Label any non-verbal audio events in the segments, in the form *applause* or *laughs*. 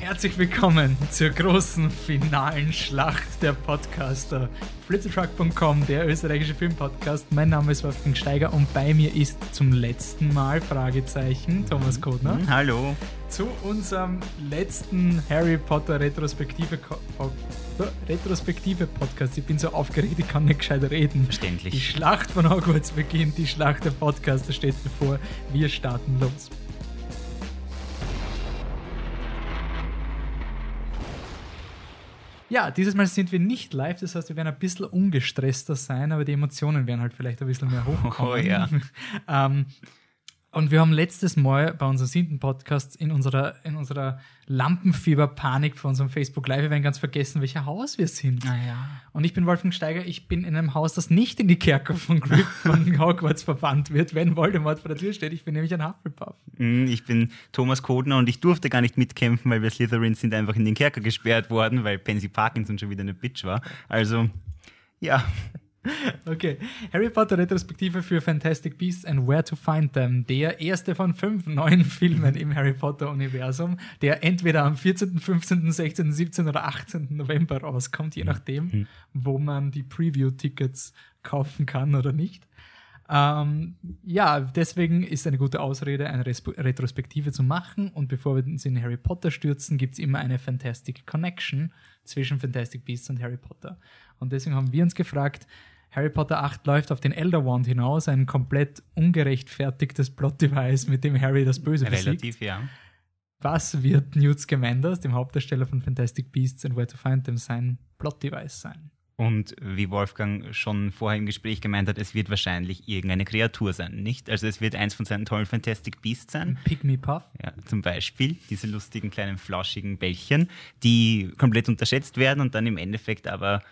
Herzlich willkommen zur großen finalen Schlacht der Podcaster. Flitzertruck.com, der österreichische Filmpodcast. Mein Name ist Wolfgang Steiger und bei mir ist zum letzten Mal Fragezeichen Thomas Kodner. Mhm, hallo. Zu unserem letzten Harry Potter Retrospektive, Retrospektive Podcast. Ich bin so aufgeregt, ich kann nicht gescheit reden. Verständlich. Die Schlacht von Hogwarts beginnt, die Schlacht der Podcaster steht bevor. Wir starten los. Ja, dieses Mal sind wir nicht live, das heißt, wir werden ein bisschen ungestresster sein, aber die Emotionen werden halt vielleicht ein bisschen mehr *laughs* hochkommen. Oh ja. *laughs* ähm, und wir haben letztes Mal bei unserem siebten Podcast in unserer, in unserer Lampenfieber-Panik von unserem Facebook Live Event ganz vergessen, welcher Haus wir sind. Ah, ja. Und ich bin Wolfgang Steiger, ich bin in einem Haus, das nicht in die Kerker von Grip *laughs* von Hogwarts verbannt wird, wenn Voldemort vor der Tür steht. Ich bin nämlich ein Hufflepuff. Mm, ich bin Thomas Kodner und ich durfte gar nicht mitkämpfen, weil wir Slytherins sind einfach in den Kerker gesperrt worden, weil Pansy Parkinson schon wieder eine Bitch war. Also, ja. Okay, Harry Potter Retrospektive für Fantastic Beasts and Where to Find Them. Der erste von fünf neuen *laughs* Filmen im Harry Potter Universum, der entweder am 14., 15., 16., 17. oder 18. November rauskommt, je nachdem, mhm. wo man die Preview-Tickets kaufen kann oder nicht. Ähm, ja, deswegen ist eine gute Ausrede, eine Retrospektive zu machen. Und bevor wir uns in Harry Potter stürzen, gibt es immer eine Fantastic Connection zwischen Fantastic Beasts und Harry Potter. Und deswegen haben wir uns gefragt, Harry Potter 8 läuft auf den Elder Wand hinaus, ein komplett ungerechtfertigtes Plot-Device, mit dem Harry das Böse Relativ, besiegt. ja. Was wird Newt Scamanders, dem Hauptdarsteller von Fantastic Beasts and Where to Find Them, sein Plot-Device sein? Und wie Wolfgang schon vorher im Gespräch gemeint hat, es wird wahrscheinlich irgendeine Kreatur sein, nicht? Also es wird eins von seinen tollen Fantastic Beasts sein. Pygmy Puff. Ja, zum Beispiel diese lustigen kleinen flauschigen Bällchen, die komplett unterschätzt werden und dann im Endeffekt aber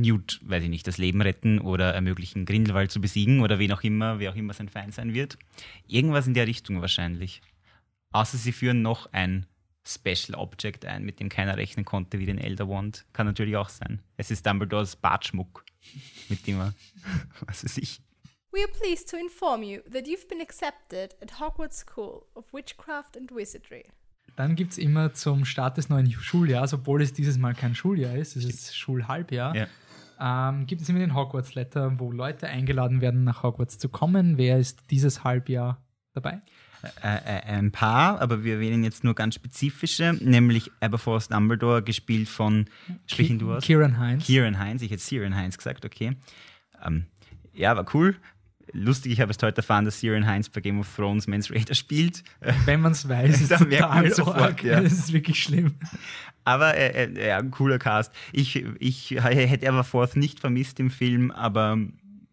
Newt, weiß ich nicht, das Leben retten oder ermöglichen, Grindelwald zu besiegen oder wen auch immer, wer auch immer sein Feind sein wird. Irgendwas in der Richtung wahrscheinlich. Außer sie führen noch ein Special Object ein, mit dem keiner rechnen konnte, wie den Elder Wand. Kann natürlich auch sein. Es ist Dumbledores Bartschmuck, mit dem er, *laughs* was weiß ich. We are pleased to inform you that you've been accepted at Hogwarts School of Witchcraft and Wizardry. Dann gibt es immer zum Start des neuen Schuljahres, obwohl es dieses Mal kein Schuljahr ist, es ist Schulhalbjahr, ja. Ähm, gibt es immer den Hogwarts Letter, wo Leute eingeladen werden, nach Hogwarts zu kommen. Wer ist dieses Halbjahr dabei? Äh, äh, ein paar, aber wir wählen jetzt nur ganz spezifische, nämlich Aberforth Dumbledore, gespielt von, sprechen du aus? Kieran Heinz. Kieran Heinz, ich hätte Siren Heinz gesagt, okay. Ähm, ja, war cool lustig, ich habe es heute erfahren, dass Siren Heinz bei Game of Thrones Mans Raider spielt. Wenn man es weiß, *laughs* ist dann merkt man sofort. Ja. Das ist wirklich schlimm. Aber äh, äh, ein cooler Cast. Ich, ich hätte Everforth nicht vermisst im Film, aber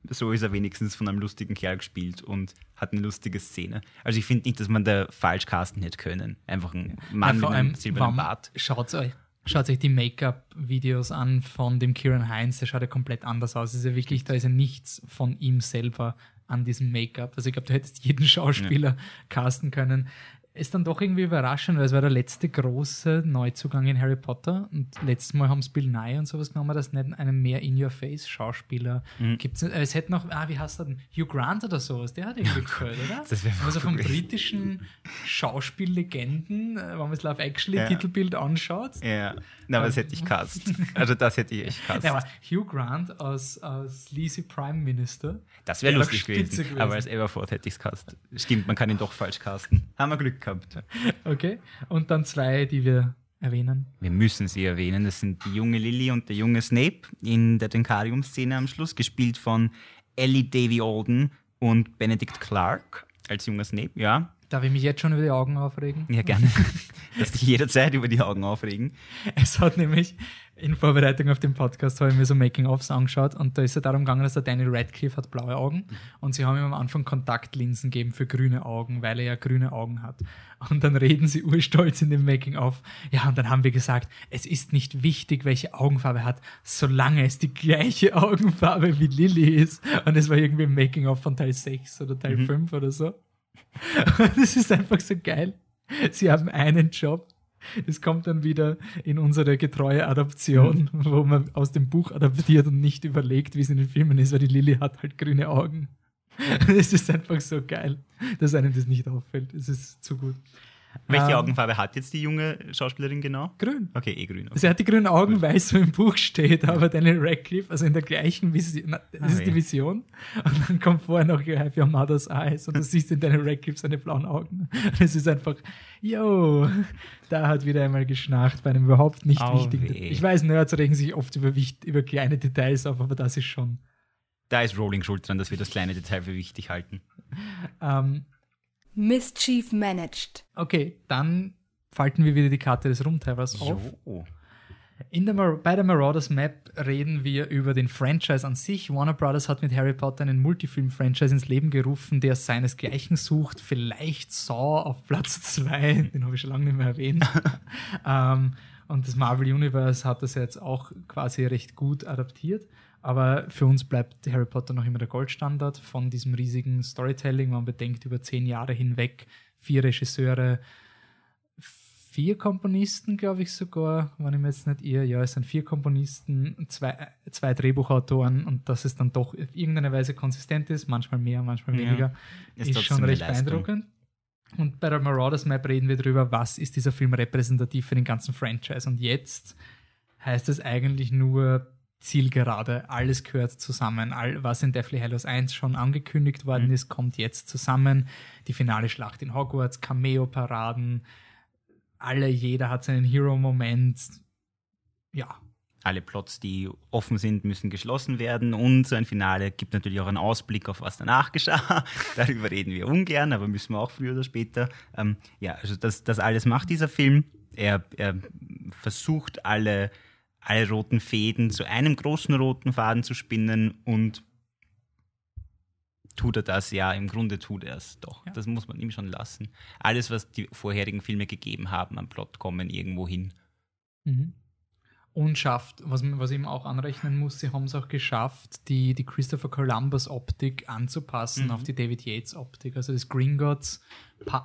so ist er wenigstens von einem lustigen Kerl gespielt und hat eine lustige Szene. Also ich finde nicht, dass man da falsch casten hätte können. Einfach ein Mann ja, mit einem silbernen Bart. Schaut euch. Schaut euch die Make-up-Videos an von dem Kieran Heinz, der schaut ja komplett anders aus. ist ja wirklich, da ist ja nichts von ihm selber an diesem Make-up. Also ich glaube, du hättest jeden Schauspieler ja. casten können ist dann doch irgendwie überraschend, weil es war der letzte große Neuzugang in Harry Potter und letztes Mal haben es Bill Nye und sowas genommen, dass nicht einen mehr In-Your-Face-Schauspieler mhm. gibt. Es hätte noch, ah, wie heißt der denn? Hugh Grant oder sowas, der hat irgendwie *laughs* gefällt, oder? Das wäre Also vom britischen Schauspiellegenden, äh, wenn man das Love Actually-Titelbild ja. anschaut. Ja, na, aber das hätte ich cast. *laughs* Also das hätte ich echt cast. Ja, aber Hugh Grant als, als Sleazy Prime Minister. Das wäre lustig gewesen. gewesen. Aber als Everforth hätte ich es cast. Stimmt, man kann ihn doch falsch casten. Haben wir Glück gehabt. Okay. Und dann zwei, die wir erwähnen. Wir müssen sie erwähnen. Das sind die junge Lily und der junge Snape in der Denkarium-Szene am Schluss, gespielt von Ellie Davy Alden und Benedict Clark als junger Snape, ja. Darf ich mich jetzt schon über die Augen aufregen? Ja, gerne. *laughs* Lass dich jederzeit über die Augen aufregen. Es hat nämlich in Vorbereitung auf den Podcast habe ich mir so Making-ofs angeschaut und da ist es darum gegangen, dass der Daniel Radcliffe hat blaue Augen mhm. und sie haben ihm am Anfang Kontaktlinsen gegeben für grüne Augen, weil er ja grüne Augen hat. Und dann reden sie urstolz in dem Making-of. Ja, und dann haben wir gesagt, es ist nicht wichtig, welche Augenfarbe er hat, solange es die gleiche Augenfarbe wie Lily ist. Und es war irgendwie ein Making-of von Teil 6 oder Teil mhm. 5 oder so. *laughs* Und das ist einfach so geil. Sie haben einen Job *laughs* Es kommt dann wieder in unsere getreue Adaption, wo man aus dem Buch adaptiert und nicht überlegt, wie es in den Filmen ist, weil die Lilly hat halt grüne Augen. *laughs* Es ist einfach so geil, dass einem das nicht auffällt. Es ist zu gut. Welche Ähm, Augenfarbe hat jetzt die junge Schauspielerin genau? Grün. Okay, eh grün. Okay. Sie hat die grünen Augen, weil es so im Buch steht, aber Daniel Radcliffe, also in der gleichen Vision, na, das Ah, ist die weh. Vision, und dann kommt vorher noch You have your mother's eyes und du *laughs* siehst in Daniel Radcliffe seine blauen Augen. Und es ist einfach, yo, da hat wieder einmal geschnarcht bei einem überhaupt nicht Au wichtigen. weh. Ich weiß, Nerds regen sich oft über, über kleine Details auf, aber das ist schon. Da ist Rolling schuld dran, dass wir das kleine Detail für wichtig halten. Ähm, Mischief managed. okay, dann falten wir wieder die Karte des Rumtreibers auf. Jo. In der Mar bei der Marauders Map reden wir über den Franchise an sich. Warner Brothers hat mit Harry Potter einen Multifilm-Franchise ins Leben gerufen, der seinesgleichen sucht. Vielleicht Saw auf Platz 2, *laughs* den habe ich schon lange nicht mehr erwähnt. *laughs* ähm, und das Marvel Universe hat das jetzt auch quasi recht gut adaptiert. Aber für uns bleibt Harry Potter noch immer der Goldstandard von diesem riesigen Storytelling. Man bedenkt über zehn Jahre hinweg vier Regisseure, vier Komponisten, glaube ich sogar, wenn ich mir jetzt nicht irre. Ja, es sind vier Komponisten, zwei, zwei Drehbuchautoren und dass es dann doch auf irgendeine Weise konsistent ist, manchmal mehr, manchmal Ja. weniger, Ist ist, schon recht Leistung. beeindruckend. Und bei der Marauders Map reden wir darüber, was ist dieser Film repräsentativ für den ganzen Franchise. Und jetzt heißt es eigentlich nur Zielgerade. Alles gehört zusammen. All, was in Deathly Hallows 1 schon angekündigt worden Mhm. ist, kommt jetzt zusammen. Die finale Schlacht in Hogwarts, Cameo-Paraden, alle, jeder hat seinen Hero-Moment. Ja, Alle Plots, die offen sind, müssen geschlossen werden und so ein Finale gibt natürlich auch einen Ausblick auf was danach geschah. *laughs* Darüber reden wir ungern, aber müssen wir auch früher oder später. Ähm, ja, also das, das alles macht dieser Film. Er, er versucht alle, alle roten Fäden zu einem großen roten Faden zu spinnen und tut er das? Ja, im Grunde tut er es doch. Ja. Das muss man ihm schon lassen. Alles, was die vorherigen Filme gegeben haben am Plot, kommen irgendwo hin. Mhm. Und schafft, was, was ich ihm auch anrechnen muss, sie haben es auch geschafft, die, die Christopher Columbus Optik anzupassen Mhm. auf die David Yates Optik. Also das Gringotts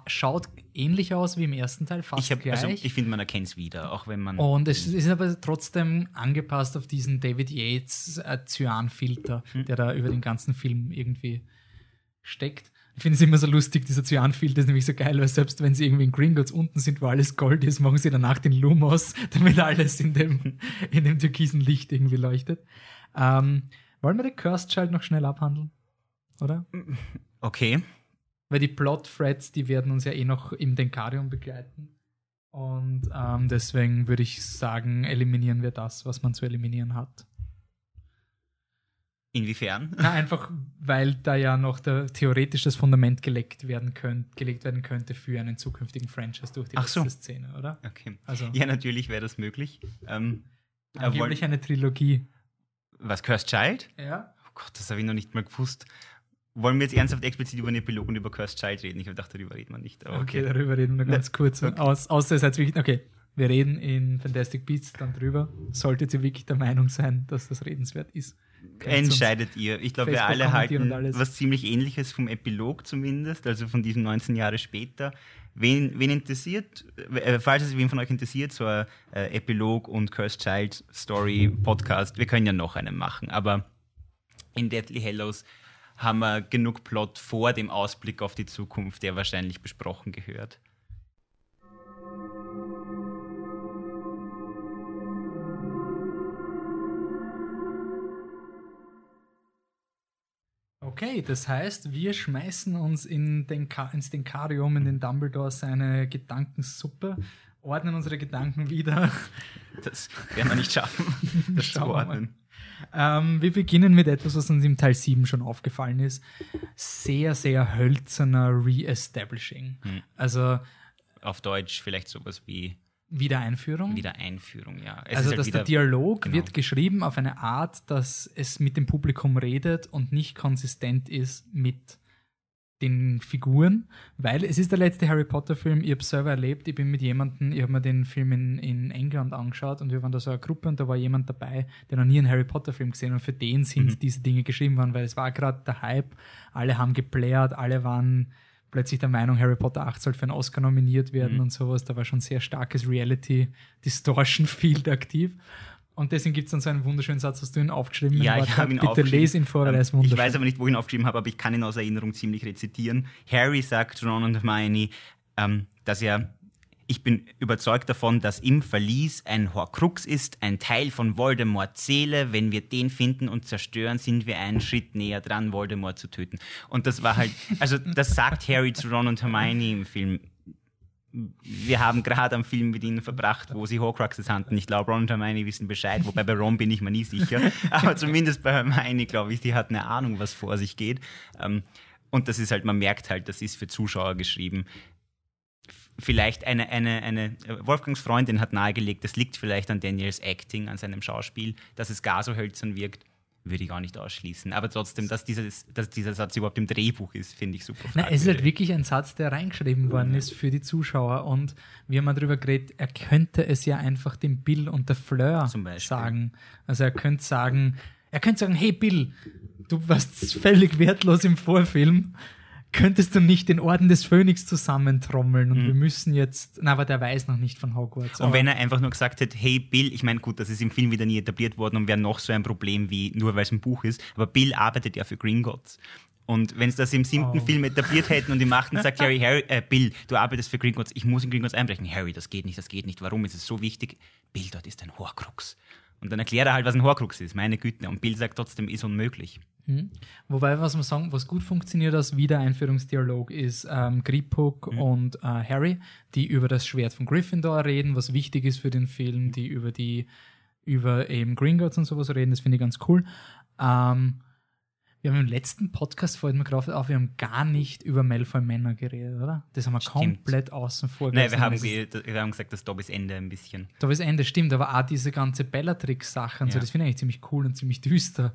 schaut ähnlich aus wie im ersten Teil, fast Ich, hab- gleich. also, ich finde, man erkennt es wieder, auch wenn man. und es ist aber trotzdem angepasst auf diesen David Yates äh, Cyanfilter, Mhm. der da über den ganzen Film irgendwie steckt. Ich finde es immer so lustig, dieser Cyanfilter ist nämlich so geil, weil selbst wenn sie irgendwie in Gringotts unten sind, wo alles Gold ist, machen sie danach den Lumos, *laughs* damit alles in dem, in dem türkisen Licht irgendwie leuchtet. Ähm, wollen wir den Cursed Child noch schnell abhandeln? Oder? Okay. Weil die Plot-Threads, die werden uns ja eh noch im Denkarium begleiten. Und ähm, deswegen würde ich sagen, eliminieren wir das, was man zu eliminieren hat. Inwiefern? Na, einfach, weil da ja noch der, theoretisch das Fundament gelegt werden, könnt, gelegt werden könnte für einen zukünftigen Franchise durch die Ach so. letzte Szene, oder? Okay. Also Ja, natürlich wäre das möglich. Ähm, äh, angeblich eine Trilogie. was, Cursed Child? Ja. Oh Gott, das habe ich noch nicht mal gewusst. Wollen wir jetzt ernsthaft explizit über den Epilog und über Cursed Child reden? Ich habe gedacht, darüber reden wir nicht. aber Okay, darüber reden wir ganz kurz. Okay. Aus, außer es hat wirklich. Okay, wir reden in Fantastic Beasts dann drüber. Solltet ihr wirklich der Meinung sein, dass das redenswert ist. Entscheidet ihr. Ich glaube, wir alle halten was ziemlich ähnliches vom Epilog zumindest, also von diesen 19 Jahre später. Wen, wen interessiert, äh, falls es wen von euch interessiert, so ein äh, Epilog und Cursed Child Story Podcast, wir können ja noch einen machen, aber in Deathly Hallows haben wir genug Plot vor dem Ausblick auf die Zukunft, der wahrscheinlich besprochen gehört. Okay, das heißt, wir schmeißen uns in den Ka ins Denkarium, in den Dumbledore seine Gedankensuppe, ordnen unsere Gedanken wieder. Das werden wir nicht schaffen, *laughs* das zu ordnen. Ähm, wir beginnen mit etwas, was uns im Teil 7 schon aufgefallen ist. Sehr, sehr hölzerner Re-Establishing. Hm. Also Auf Deutsch vielleicht sowas wie Wiedereinführung. Wiedereinführung, ja. Es also, halt dass wieder- der Dialog genau. wird geschrieben auf eine Art, dass es mit dem Publikum redet und nicht konsistent ist mit den Figuren, weil es ist der letzte Harry Potter Film, ich habe selber erlebt, ich bin mit jemandem, ich habe mir den Film in, in England angeschaut und wir waren da so eine Gruppe und da war jemand dabei, der noch nie einen Harry Potter Film gesehen hat und für den sind Mhm. diese Dinge geschrieben worden, weil es war gerade der Hype, alle haben geplärt, alle waren plötzlich der Meinung, Harry Potter 8 soll für einen Oscar nominiert werden Mhm. und sowas. Da war schon sehr starkes Reality-Distortion-Field aktiv. Und deswegen gibt es dann so einen wunderschönen Satz, hast du ihn aufgeschrieben? Ja, ich habe ihn Bitte aufgeschrieben. lese ihn vor, weil er ist Ähm, wunderschön. Ich weiß aber nicht, wo ich ihn aufgeschrieben habe, aber ich kann ihn aus Erinnerung ziemlich rezitieren. Harry sagt Ron und Hermione, ähm, dass er ich bin überzeugt davon, dass im Verlies ein Horcrux ist, ein Teil von Voldemorts Seele. Wenn wir den finden und zerstören, sind wir einen Schritt näher dran, Voldemort zu töten. Und das war halt, also das sagt Harry zu Ron und Hermione im Film. Wir haben gerade am Film mit ihnen verbracht, wo sie Horcruxes hatten. Ich glaube, Ron und Hermione wissen Bescheid, wobei bei Ron bin ich mir nie sicher. *laughs* Aber zumindest bei Hermione, glaube ich, die hat eine Ahnung, was vor sich geht. Ähm, und das ist halt, man merkt halt, das ist für Zuschauer geschrieben vielleicht eine, eine, eine Wolfgangs Freundin hat nahegelegt, das liegt vielleicht an Daniels Acting, an seinem Schauspiel, dass es gar so hölzern wirkt, würde ich gar nicht ausschließen. Aber trotzdem, dass, dieses, dass dieser Satz überhaupt im Drehbuch ist, finde ich super. Na, es ist halt wirklich ein Satz, der reingeschrieben worden ist für die Zuschauer. Und wir haben mal drüber geredet, er könnte es ja einfach dem Bill und der Fleur sagen. Also er könnte sagen, er könnte sagen, hey Bill, du warst völlig wertlos im Vorfilm. Könntest du nicht den Orden des Phönix zusammentrommeln und wir müssen jetzt, na, aber der weiß noch nicht von Hogwarts. Und wenn er einfach nur gesagt hätte, hey Bill, ich meine, gut, das ist im Film wieder nie etabliert worden und wäre noch so ein Problem wie nur weil es ein Buch ist, aber Bill arbeitet ja für Gringotts. Und wenn es das im siebten Oh. Film etabliert hätten und im achten sagt Harry, *laughs* Harry äh, Bill, du arbeitest für Gringotts, ich muss in Gringotts einbrechen. Harry, das geht nicht, das geht nicht. Warum ist es so wichtig? Bill, dort ist ein Horcrux. Und dann erklärt er halt, was ein Horcrux ist, meine Güte. Und Bill sagt trotzdem, ist unmöglich. Mhm. Wobei, was man sagen, was gut funktioniert als Wiedereinführungsdialog ist ähm, Griphook und äh, Harry, die über das Schwert von Gryffindor reden, was wichtig ist für den Film, die über die über eben Gringotts und sowas reden, das finde ich ganz cool. Ähm, wir haben im letzten Podcast, fällt mir gerade auf, wir haben gar nicht über Malfoy Männer geredet, oder? Das haben wir Stimmt. komplett außen vor Nein, gelassen, wir haben, wir haben gesagt, das Dobbys Ende ein bisschen. da ist Ende, stimmt, aber auch diese ganze Bellatrix-Sache und so, Ja. das finde ich eigentlich ziemlich cool und ziemlich düster.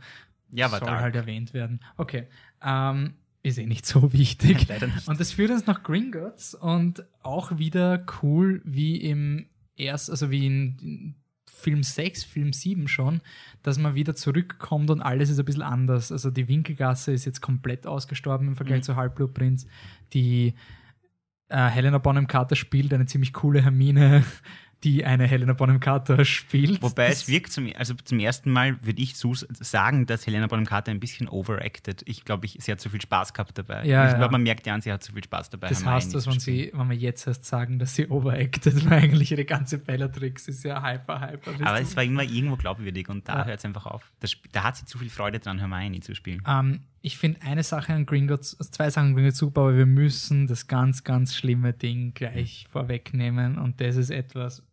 Ja, soll dark. halt erwähnt werden. Okay. Ähm, ist eh nicht so wichtig. *laughs* Leider nicht. Und das führt uns nach Gringotts und auch wieder cool wie im erst, also wie in Film 6, Film 7 schon, dass man wieder zurückkommt und alles ist ein bisschen anders. Also die Winkelgasse ist jetzt komplett ausgestorben im Vergleich Mhm. zu Halbblutprinz. Die äh, Helena Bonham Carter spielt eine ziemlich coole Hermine, die eine Helena Bonham Carter spielt. Wobei Das- es wirkt zum, also zum ersten Mal, würde ich so sagen, dass Helena Bonham Carter ein bisschen overacted. Ich glaube, ich, sie hat zu viel Spaß gehabt dabei. Ja, ich ja. glaube, man merkt ja an, sie hat zu viel Spaß dabei. Das heißt, dass spielen. sie, wenn wir jetzt erst sagen, dass sie overacted, *laughs* weil eigentlich ihre ganze Bellatrix ist ja hyper, hyper. Aber es war immer irgendwo glaubwürdig und da Ja. hört es einfach auf. Das, da hat sie zu viel Freude dran, Hermione zu spielen. Ähm, ich finde eine Sache an Gringotts, zwei Sachen an Gringotts super, aber wir müssen das ganz, ganz schlimme Ding gleich vorwegnehmen und das ist etwas,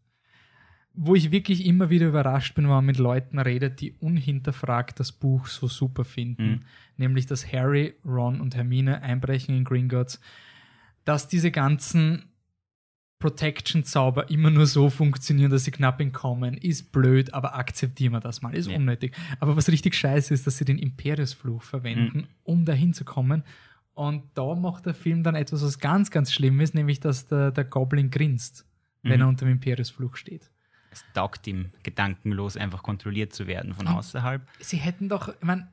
wo ich wirklich immer wieder überrascht bin, wenn man mit Leuten redet, die unhinterfragt das Buch so super finden. Mhm. Nämlich, dass Harry, Ron und Hermine einbrechen in Gringotts, dass diese ganzen Protection-Zauber immer nur so funktionieren, dass sie knapp entkommen, ist blöd, aber akzeptieren wir das mal, ist Ja. unnötig. Aber was richtig scheiße ist, dass sie den Imperiusfluch verwenden, Mhm. um dahin zu kommen. Und da macht der Film dann etwas, was ganz, ganz schlimm ist, nämlich, dass der, der Goblin grinst, wenn Mhm. er unter dem Imperiusfluch steht. Es taugt ihm, gedankenlos einfach kontrolliert zu werden von Mhm. außerhalb. Sie hätten doch, ich meine,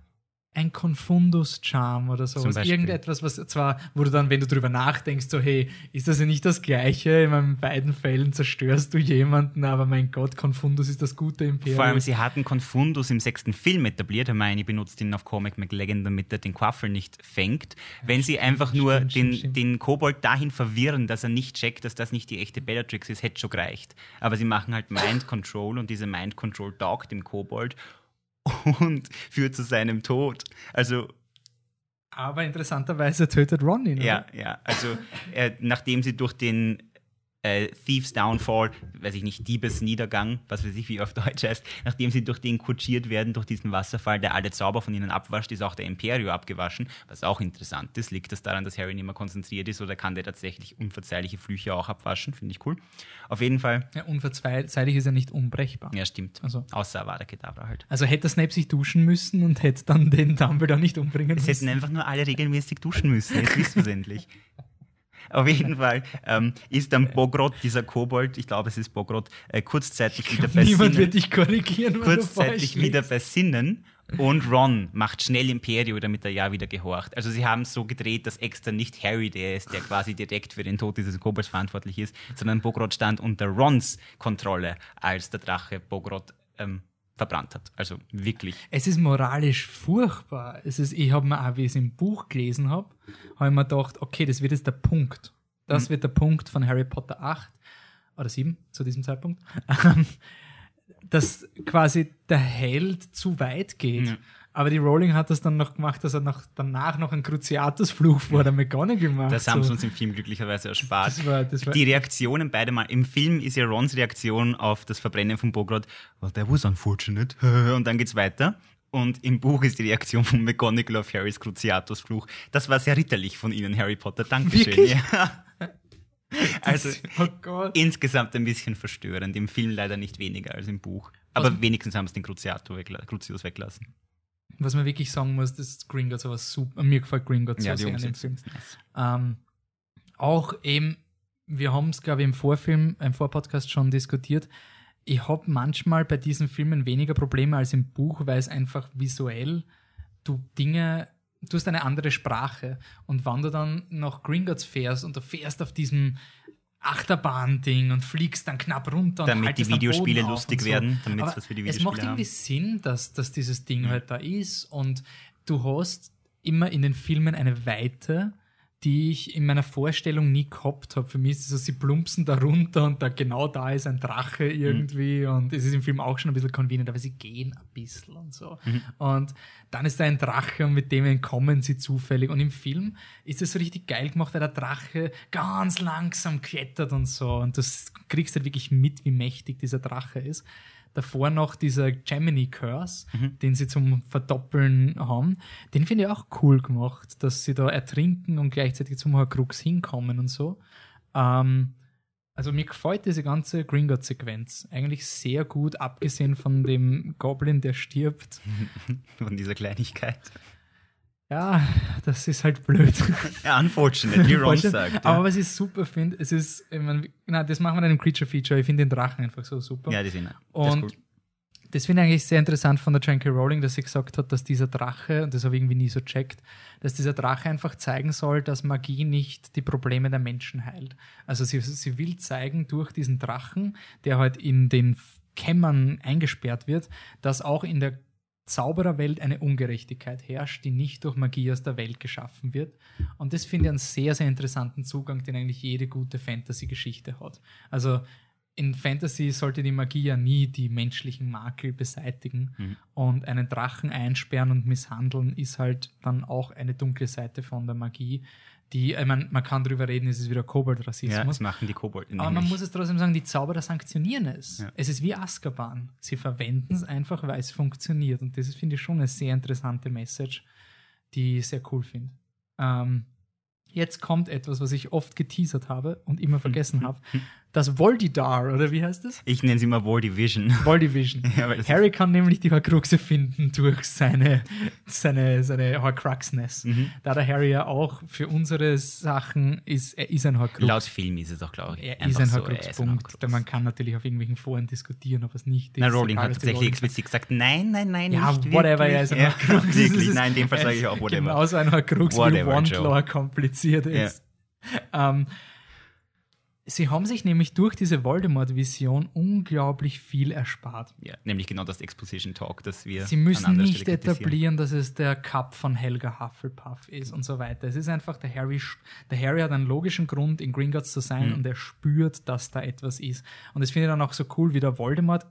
ein Confundus-Charm oder sowas. Beispiel. Irgendetwas, was zwar, wo du dann, wenn du drüber nachdenkst, so, hey, ist das ja nicht das Gleiche? In meinen beiden Fällen zerstörst du jemanden, aber mein Gott, Confundus ist das gute Imperium. Vor allem, sie hatten Confundus im sechsten Film etabliert. Hermione benutzt ihn auf Comic McLaggen, damit er den Quaffel nicht fängt. Wenn sie einfach nur stimmt, den, stimmt. den Kobold dahin verwirren, dass er nicht checkt, dass das nicht die echte Bellatrix ist, hätte schon gereicht. Aber sie machen halt Mind Control und diese Mind Control taugt dem Kobold und führt zu seinem Tod. Also aber interessanterweise tötet Ron ihn. Ja, oder? ja. Also, äh, nachdem sie durch den äh, Thieves Downfall, weiß ich nicht, Diebesniedergang, was weiß ich, wie auf Deutsch heißt, nachdem sie durch den kutschiert werden, durch diesen Wasserfall, der alle Zauber von ihnen abwascht, ist auch der Imperio abgewaschen, was auch interessant ist. Liegt das daran, dass Harry nicht mehr konzentriert ist oder kann der tatsächlich unverzeihliche Flüche auch abwaschen? Finde ich cool. Auf jeden Fall, Ja, unverzeihlich ist er nicht unbrechbar. ja, stimmt. Also. Außer Avada Kedavra halt. Also hätte Snape sich duschen müssen und hätte dann den Dumbledore nicht umbringen Es hätten müssen. einfach nur alle regelmäßig duschen müssen. Jetzt wissen wir es endlich. *laughs* Auf jeden Fall. Ähm, ist dann Bogrot, dieser Kobold, ich glaube, es ist Bogrot, äh, kurzzeitig wieder bei *laughs* Niemand Sinnen, wird dich korrigieren, kurzzeitig wieder bei Sinnen Und Ron macht schnell Imperio, damit er ja wieder gehorcht. Also sie haben es so gedreht, dass extra nicht Harry der ist, der quasi direkt für den Tod dieses Kobolds verantwortlich ist, sondern Bogrod stand unter Rons Kontrolle, als der Drache Bogrod ähm, verbrannt hat. Also wirklich. Es ist moralisch furchtbar. Es ist, ich habe mir auch, wie ich es im Buch gelesen habe, habe ich mir gedacht, okay, das wird jetzt der Punkt. Das Mhm. wird der Punkt von Harry Potter 8 oder 7 zu diesem Zeitpunkt, *laughs* dass quasi der Held zu weit geht. Ja. Aber die Rowling hat das dann noch gemacht, dass er noch, danach noch einen Cruciatus-Fluch vor der McGonagall macht. Das haben sie so. uns im Film glücklicherweise erspart. Das war- das war- die Reaktionen beide mal. Im Film ist ja Rons Reaktion auf das Verbrennen von Bogrod, well, that was unfortunate. *laughs* Und dann geht's weiter. Und im Buch ist die Reaktion von McGonagall auf Harrys Cruciatus-Fluch. Das war sehr ritterlich von Ihnen, Harry Potter. Dankeschön. Ja. *laughs* Also oh insgesamt ein bisschen verstörend. Im Film leider nicht weniger als im Buch. Aber Was- wenigstens haben sie den Cruciatus wegla Crucius weglassen. Was man wirklich sagen muss, das ist Gringotts aber super. Mir gefällt Gringotts so Ja, die sehr in dem Film. Ähm, auch eben, wir haben es, glaube ich, im Vorfilm, im Vorpodcast schon diskutiert. Ich habe manchmal bei diesen Filmen weniger Probleme als im Buch, weil es einfach visuell du Dinge, du hast eine andere Sprache. Und wenn du dann nach Gringotts fährst und du fährst auf diesem Achterbahn-Ding und fliegst dann knapp runter und Damit haltest die am Boden Videospiele lustig und so. werden, damit es was für die Es Videospiele macht irgendwie haben. Sinn, dass, dass dieses Ding halt da ist und du hast immer in den Filmen eine Weite, die ich in meiner Vorstellung nie gehabt habe. Für mich ist es so, sie plumpsen da runter und da genau da ist ein Drache irgendwie und es ist im Film auch schon ein bisschen convenient, aber sie gehen ein bisschen und so. Und dann ist da ein Drache und mit dem entkommen sie zufällig. Und im Film ist es so richtig geil gemacht, weil der Drache ganz langsam klettert und so. Und du kriegst halt wirklich mit, wie mächtig dieser Drache ist. Davor noch dieser Gemini Curse, den sie zum Verdoppeln haben. Den finde ich auch cool gemacht, dass sie da ertrinken und gleichzeitig zum Horcrux hinkommen und so. Ähm, also mir gefällt diese ganze Gringotts-Sequenz eigentlich sehr gut, abgesehen von dem Goblin, der stirbt. *laughs* Von dieser Kleinigkeit. Ja, das ist halt blöd. Ja, unfortunate, wie Ron sagt. Aber Ja, was ich super finde, es ist, ich mein, na, das machen wir dann im Creature-Feature. Ich finde den Drachen einfach so super. ja die sind das Und gut. das finde ich eigentlich sehr interessant von der J.K. Rowling, dass sie gesagt hat, dass dieser Drache, und das habe ich irgendwie nie so checkt, dass dieser Drache einfach zeigen soll, dass Magie nicht die Probleme der Menschen heilt. Also sie, sie will zeigen durch diesen Drachen, der halt in den Kämmern eingesperrt wird, dass auch in der Zaubererwelt eine Ungerechtigkeit herrscht, die nicht durch Magie aus der Welt geschaffen wird. Und das finde ich einen sehr, sehr interessanten Zugang, den eigentlich jede gute Fantasy-Geschichte hat. Also in Fantasy sollte die Magie ja nie die menschlichen Makel beseitigen. Mhm. Und einen Drachen einsperren und misshandeln ist halt dann auch eine dunkle Seite von der Magie, die, ich mein, man kann drüber reden, es ist wieder Ja, Kobold-Rassismus. das machen die Kobolden. Aber man muss es trotzdem sagen, die Zauberer sanktionieren es. Ja. Es ist wie Azkaban. Sie verwenden es einfach, weil es funktioniert. Und das ist, finde ich, schon eine sehr interessante Message, die ich sehr cool finde. Ähm, jetzt kommt etwas, was ich oft geteasert habe und immer *laughs* vergessen habe. Das Voldidar, oder wie heißt das? Ich nenne sie immer War Division. *laughs* Voldivision. *laughs* Ja, Harry kann nämlich die Horcruxe finden durch seine, seine, seine Horcruxness. Mhm. Da der Harry ja auch für unsere Sachen ist, er ist ein Horcrux. Laut Film ist es auch, glaube ich. Er ist ein so, Horcrux-Punkt. Horcrux. man kann natürlich auf irgendwelchen Foren diskutieren, ob es nicht ist. Na, Rowling hat tatsächlich explizit gesagt, nein, nein, nein, Ja, nicht whatever, wirklich. er ist ein ja, Horcrux. Wirklich, ist- nein, in dem Fall sage ich auch whatever. Genauso ein Horcrux, wie Whatever, Wandlore Joe. kompliziert ist. Ähm, sie haben sich nämlich durch diese Voldemort-Vision unglaublich viel erspart. Ja, nämlich genau das Exposition Talk, das wir Sie müssen nicht Stelle etablieren, dass es der Cup von Helga Hufflepuff ist und so weiter. Es ist einfach, der Harry, der Harry hat einen logischen Grund, in Gringotts zu sein Mhm. und er spürt, dass da etwas ist. Und das finde ich dann auch so cool, wie der Voldemort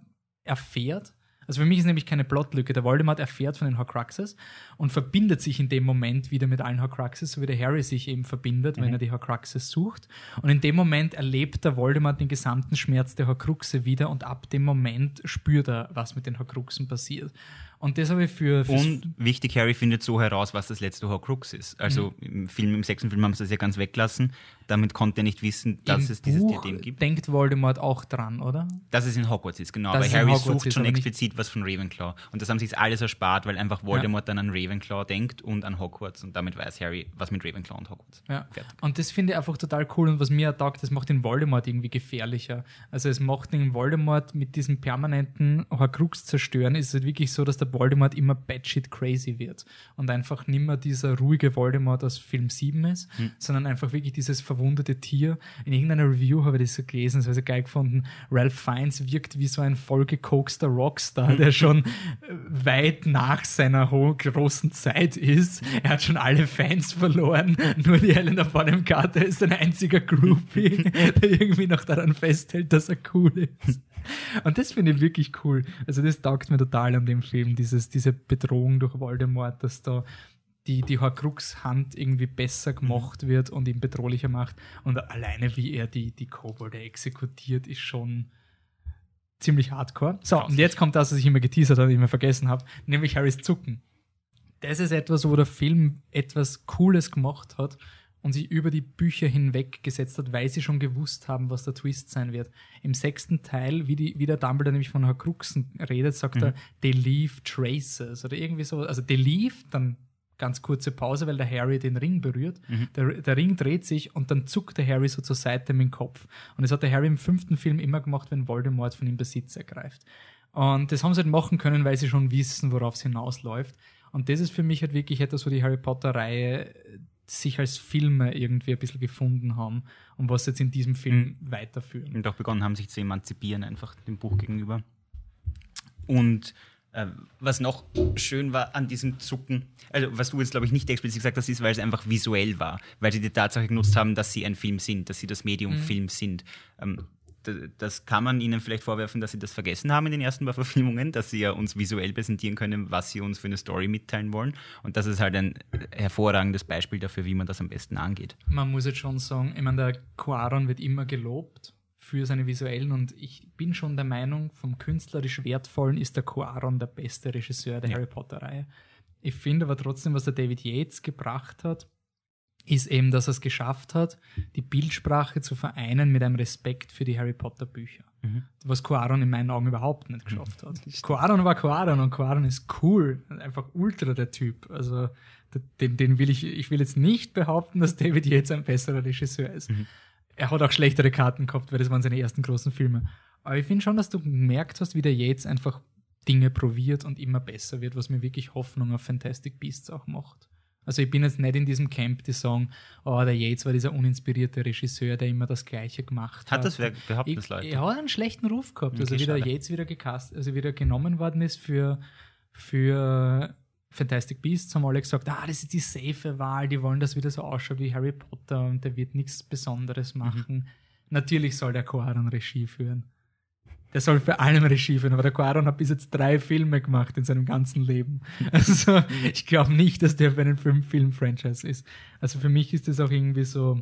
erfährt. Also für mich ist nämlich keine Plotlücke. Der Voldemort erfährt von den Horcruxes und verbindet sich in dem Moment wieder mit allen Horcruxes, so wie der Harry sich eben verbindet, wenn Mhm. er die Horcruxes sucht. Und in dem Moment erlebt der Voldemort den gesamten Schmerz der Horcruxe wieder und ab dem Moment spürt er, was mit den Horcruxen passiert. Und das habe ich für, Und wichtig, Harry findet so heraus, was das letzte Horcrux ist. Also Mhm. im Film, im sechsten Film haben sie das ja ganz weggelassen. Damit konnte er nicht wissen, dass im es dieses Buch Diadem gibt. denkt Voldemort auch dran, oder? Dass es in Hogwarts ist, genau. Dass in Harry sucht ist, schon explizit, was von Ravenclaw. Und das haben sie sich alles erspart, weil einfach Voldemort dann an Ravenclaw denkt und an Hogwarts und damit weiß Harry, was mit Ravenclaw und Hogwarts. Ja. Fertig. Und das finde ich einfach total cool und was mir taugt, das macht den Voldemort irgendwie gefährlicher. Also es macht den Voldemort mit diesem permanenten Horcrux zerstören, ist es halt wirklich so, dass der Voldemort immer batshit crazy wird und einfach nimmer dieser ruhige Voldemort aus Film 7 ist, sondern einfach wirklich dieses verwundete Tier. In irgendeiner Review habe ich das so gelesen, das habe ich so geil gefunden. Ralph Fiennes wirkt wie so ein vollgekokster Rockstar, der schon äh, weit nach seiner hohen, großen Zeit ist. Er hat schon alle Fans verloren. *laughs* Nur die Helena Bonham Carter ist ein einziger Groupie, *laughs* der irgendwie noch daran festhält, dass er cool ist. Und das finde ich wirklich cool. Also das taugt mir total an dem Film, dieses, diese Bedrohung durch Voldemort, dass da die, die Horcrux-Hand irgendwie besser gemacht wird und ihn bedrohlicher macht. Und alleine wie er die, die Kobolde exekutiert, ist schon ziemlich hardcore. So, und jetzt kommt das, was ich immer geteasert habe, immer vergessen habe, nämlich Harrys Zucken. Das ist etwas, wo der Film etwas Cooles gemacht hat und sich über die Bücher hinweg gesetzt hat, weil sie schon gewusst haben, was der Twist sein wird. Im sechsten Teil, wie, die, wie der Dumbledore nämlich von Horcruxen redet, sagt er, they leave traces oder irgendwie so. Also they leave, dann ganz kurze Pause, weil der Harry den Ring berührt. Der, der Ring dreht sich und dann zuckt der Harry so zur Seite mit dem Kopf. Und das hat der Harry im fünften Film immer gemacht, wenn Voldemort von ihm Besitz ergreift. Und das haben sie halt machen können, weil sie schon wissen, worauf es hinausläuft. Und das ist für mich halt wirklich etwas, wo die Harry Potter-Reihe sich als Filme irgendwie ein bisschen gefunden haben und was jetzt in diesem Film weiterführen. Und auch begonnen haben, sich zu emanzipieren, einfach dem Buch gegenüber. Und äh, was noch schön war an diesem Zucken, also was du jetzt, glaube ich, nicht explizit gesagt hast, ist, weil es einfach visuell war, weil sie die Tatsache genutzt haben, dass sie ein Film sind, dass sie das Medium Film sind. Ähm, das kann man ihnen vielleicht vorwerfen, dass sie das vergessen haben in den ersten paar *laughs* Verfilmungen, dass sie ja uns visuell präsentieren können, was sie uns für eine Story mitteilen wollen. Und das ist halt ein hervorragendes Beispiel dafür, wie man das am besten angeht. man muss jetzt schon sagen, ich meine, der Quaron wird immer gelobt für seine visuellen und ich bin schon der Meinung, vom künstlerisch Wertvollen ist der Quaron der beste Regisseur der Harry Potter-Reihe. Ich finde aber trotzdem, was der David Yates gebracht hat, ist eben, dass er es geschafft hat, die Bildsprache zu vereinen mit einem Respekt für die Harry Potter Bücher. Was Quaron in meinen Augen überhaupt nicht geschafft hat. Quaron war Quaron und Quaron ist cool. Einfach ultra der Typ. Also den, den will ich, ich will jetzt nicht behaupten, dass David Yates ein besserer Regisseur ist. Er hat auch schlechtere Karten gehabt, weil das waren seine ersten großen Filme. Aber ich finde schon, dass du gemerkt hast, wie der Yates einfach Dinge probiert und immer besser wird, was mir wirklich Hoffnung auf Fantastic Beasts auch macht. Also ich bin jetzt nicht in diesem Camp, die sagen, oh, der Yates war dieser uninspirierte Regisseur, der immer das Gleiche gemacht hat. Hat das wer behauptet, Ich- das Leute? Er hat einen schlechten Ruf gehabt. Also Okay, wie der. Yates wieder gecast, also wieder genommen worden ist für, für Fantastic Beasts, haben alle gesagt, ah, das ist die safe Wahl, die wollen, dass wieder so ausschaut wie Harry Potter und der wird nichts Besonderes Mhm. machen. Natürlich soll der Quaron Regie führen. Der soll für allem Regie führen, aber der Quaron hat bis jetzt drei Filme gemacht in seinem ganzen Leben. *laughs* Also ich glaube nicht, dass der für einen Fünf-Film-Franchise ist. Also für mich ist das auch irgendwie so,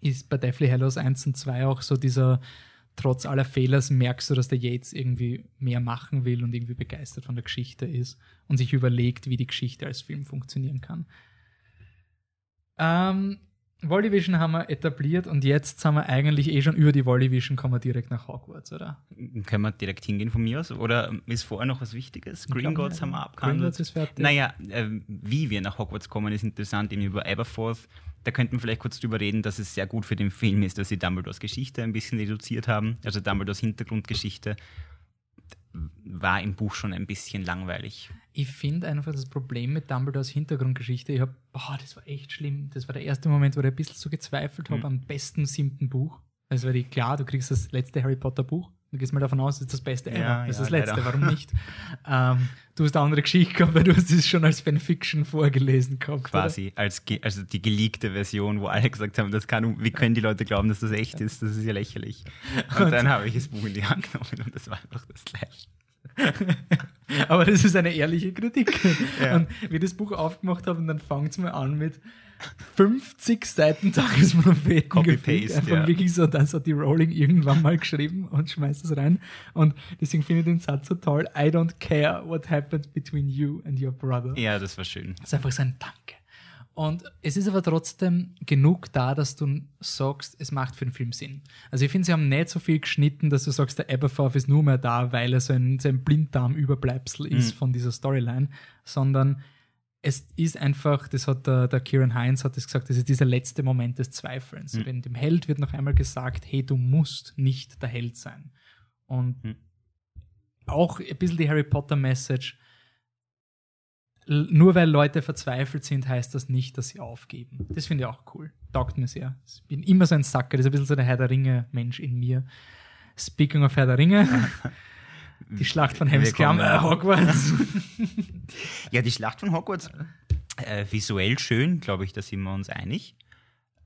ist bei Deathly Hallows 1 und 2 auch so dieser, trotz aller Fehlers merkst du, dass der Yates irgendwie mehr machen will und irgendwie begeistert von der Geschichte ist und sich überlegt, wie die Geschichte als Film funktionieren kann. Ähm, Volivision haben wir etabliert und jetzt sind wir eigentlich eh schon über die Volivision, kommen wir direkt nach Hogwarts, oder? Können wir direkt hingehen von mir aus? Oder ist vorher noch was Wichtiges? Green Gods ja, haben wir abgehandelt. Green Gods ist fertig. Naja, äh, wie wir nach Hogwarts kommen, ist interessant, eben über Aberforth. Da könnten wir vielleicht kurz drüber reden, dass es sehr gut für den Film ist, dass sie Dumbledores Geschichte ein bisschen reduziert haben. Also Dumbledores Hintergrundgeschichte war im Buch schon ein bisschen langweilig. Ich finde einfach das Problem mit Dumbledores Hintergrundgeschichte, ich habe, boah, das war echt schlimm. Das war der erste Moment, wo ich ein bisschen so gezweifelt habe Mhm. am besten siebten Buch. Also war die klar, du kriegst das letzte Harry Potter Buch. Du gehst mal davon aus, das ist das Beste ever. Ja, das ist ja, das letzte, leider. warum nicht? *laughs* ähm, du hast eine andere Geschichte gehabt, weil du hast es schon als Fanfiction vorgelesen gehabt. Quasi als ge also die geleakte Version, wo alle gesagt haben, das kann, wie können die Leute glauben, dass das echt ist? Das ist ja lächerlich. Und dann habe ich das Buch in die Hand genommen und das war einfach das Gleiche. Oder? *laughs* Aber das ist eine ehrliche Kritik. Und wie ich das Buch aufgemacht habe, und dann fängt es mal an mit 50 Seiten Tagespropheten Copy-paste. Einfach ja. wirklich so, das hat die Rowling irgendwann mal geschrieben und schmeißt es rein. Und deswegen finde ich den Satz so toll. I don't care what happened between you and your brother. Ja, das war schön. Das ist einfach so ein Danke. Und es ist aber trotzdem genug da, dass du sagst, es macht für den Film Sinn. Also ich finde, sie haben nicht so viel geschnitten, dass du sagst, der Aberforth ist nur mehr da, weil er so ein, so ein Blinddarm-Überbleibsel ist Mhm. von dieser Storyline, sondern es ist einfach, das hat der, der Kieran Heinz hat das gesagt, das ist dieser letzte Moment des Zweifelns. Mhm. Wenn dem Held wird noch einmal gesagt, hey, du musst nicht der Held sein. Und Mhm. auch ein bisschen die Harry Potter Message. Nur weil Leute verzweifelt sind, heißt das nicht, dass sie aufgeben. Das finde ich auch cool. Taugt mir sehr. Ich bin immer so ein Sacker, das ist ein bisschen so der Herr der Ringe-Mensch in mir. Speaking of Herr der Ringe, *laughs* die Schlacht von Helms Klamm, äh, Hogwarts. Ja, die Schlacht von Hogwarts, äh, visuell schön, glaube ich, da sind wir uns einig.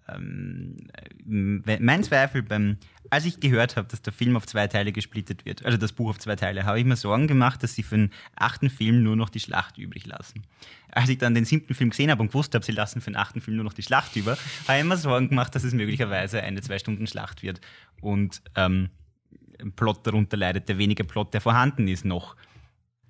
Ähm, äh, mein Zweifel beim, als ich gehört habe, dass der Film auf zwei Teile gesplittet wird, also das Buch auf zwei Teile, habe ich mir Sorgen gemacht, dass sie für den achten Film nur noch die Schlacht übrig lassen. Als ich dann den siebten Film gesehen habe und gewusst habe, sie lassen für den achten Film nur noch die Schlacht über, habe ich mir Sorgen gemacht, dass es möglicherweise eine zwei Stunden Schlacht wird und ähm, Plot darunter leidet, der weniger Plot, der vorhanden ist noch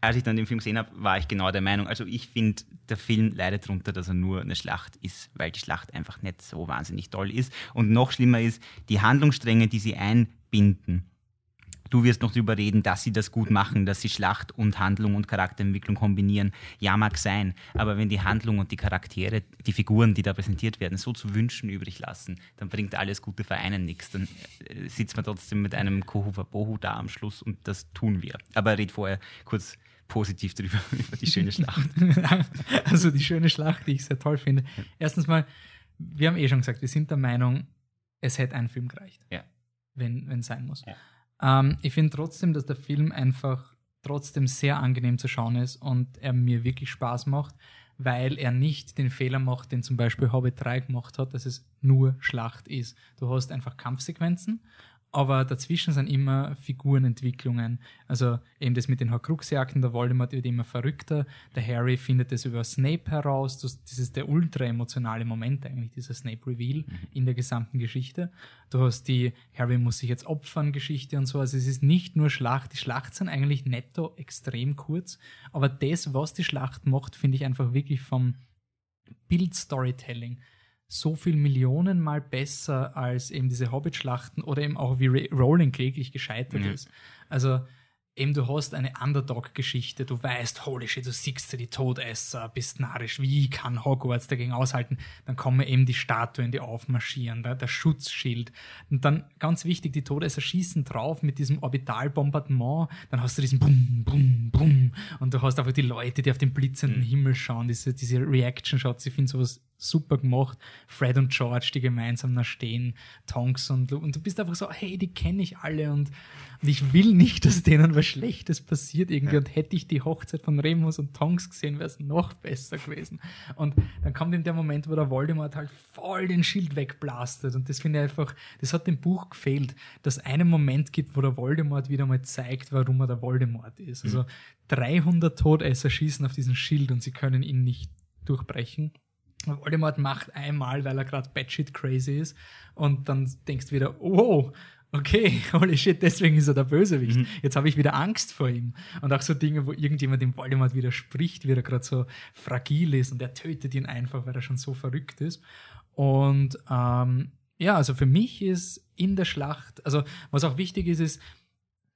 als ich dann den Film gesehen habe, war ich genau der Meinung. Also ich finde, der Film leidet darunter, dass er nur eine Schlacht ist, weil die Schlacht einfach nicht so wahnsinnig toll ist. Und noch schlimmer ist, die Handlungsstränge, die sie einbinden. Du wirst noch darüber reden, dass sie das gut machen, dass sie Schlacht und Handlung und Charakterentwicklung kombinieren. Ja, mag sein. Aber wenn die Handlung und die Charaktere, die Figuren, die da präsentiert werden, so zu wünschen übrig lassen, dann bringt alles gute Vereinen nichts. Dann äh, sitzt man trotzdem mit einem Kohu da am Schluss und das tun wir. Aber red vorher kurz positiv drüber, *laughs* über die schöne Schlacht. *laughs* also die schöne Schlacht, die ich sehr toll finde. Erstens mal, wir haben eh schon gesagt, wir sind der Meinung, es hätte ein Film gereicht. Ja. Wenn es sein muss. Ja. Ähm, ich finde trotzdem, dass der Film einfach trotzdem sehr angenehm zu schauen ist und er mir wirklich Spaß macht, weil er nicht den Fehler macht, den zum Beispiel Hobbit 3 gemacht hat, dass es nur Schlacht ist. Du hast einfach Kampfsequenzen, aber dazwischen sind immer Figurenentwicklungen. Also eben das mit den Horcrux-Jagden, der Voldemort wird immer verrückter, der Harry findet das über Snape heraus, das, das ist der ultra emotionale Moment eigentlich, dieser Snape-Reveal in der gesamten Geschichte. Du hast die Harry muss sich jetzt opfern Geschichte und so, also es ist nicht nur Schlacht, die Schlacht sind eigentlich netto extrem kurz, aber das, was die Schlacht macht, finde ich einfach wirklich vom Bild-Storytelling so viel Millionen mal besser als eben diese Hobbit-Schlachten oder eben auch wie Rowling kläglich gescheitert Ja. ist. Also eben du hast eine Underdog-Geschichte, du weißt, holy shit, du siehst ja die Todesser, bist narrisch, wie kann Hogwarts dagegen aushalten? Dann kommen eben die Statuen, die aufmarschieren, der, der Schutzschild. Und dann ganz wichtig, die Todesser schießen drauf mit diesem Orbitalbombardement, dann hast du diesen Bum, Bum, Bum und du hast einfach die Leute, die auf den blitzenden Himmel schauen, diese, diese Reaction-Shots, ich finde sowas super gemacht. Fred und George, die gemeinsam da stehen, Tonks und, Lu- und du bist einfach so, hey, die kenne ich alle und, und ich will nicht, dass denen was Schlechtes passiert irgendwie. Ja. Und hätte ich die Hochzeit von Remus und Tonks gesehen, wäre es noch besser gewesen. Und dann kommt eben der Moment, wo der Voldemort halt voll den Schild wegblastet. Und das finde ich einfach, das hat dem Buch gefehlt, dass es einen Moment gibt, wo der Voldemort wieder mal zeigt, warum er der Voldemort ist. Also 300 Todesser schießen auf diesen Schild und sie können ihn nicht durchbrechen. Voldemort macht einmal, weil er gerade batshit crazy ist und dann denkst du wieder, wow, okay, *laughs* holy shit, deswegen ist er der Bösewicht. Mhm. Jetzt habe ich wieder Angst vor ihm. Und auch so Dinge, wo irgendjemand dem Voldemort widerspricht, wie er gerade so fragil ist und er tötet ihn einfach, weil er schon so verrückt ist. Und ähm, ja, also für mich ist in der Schlacht, also was auch wichtig ist, ist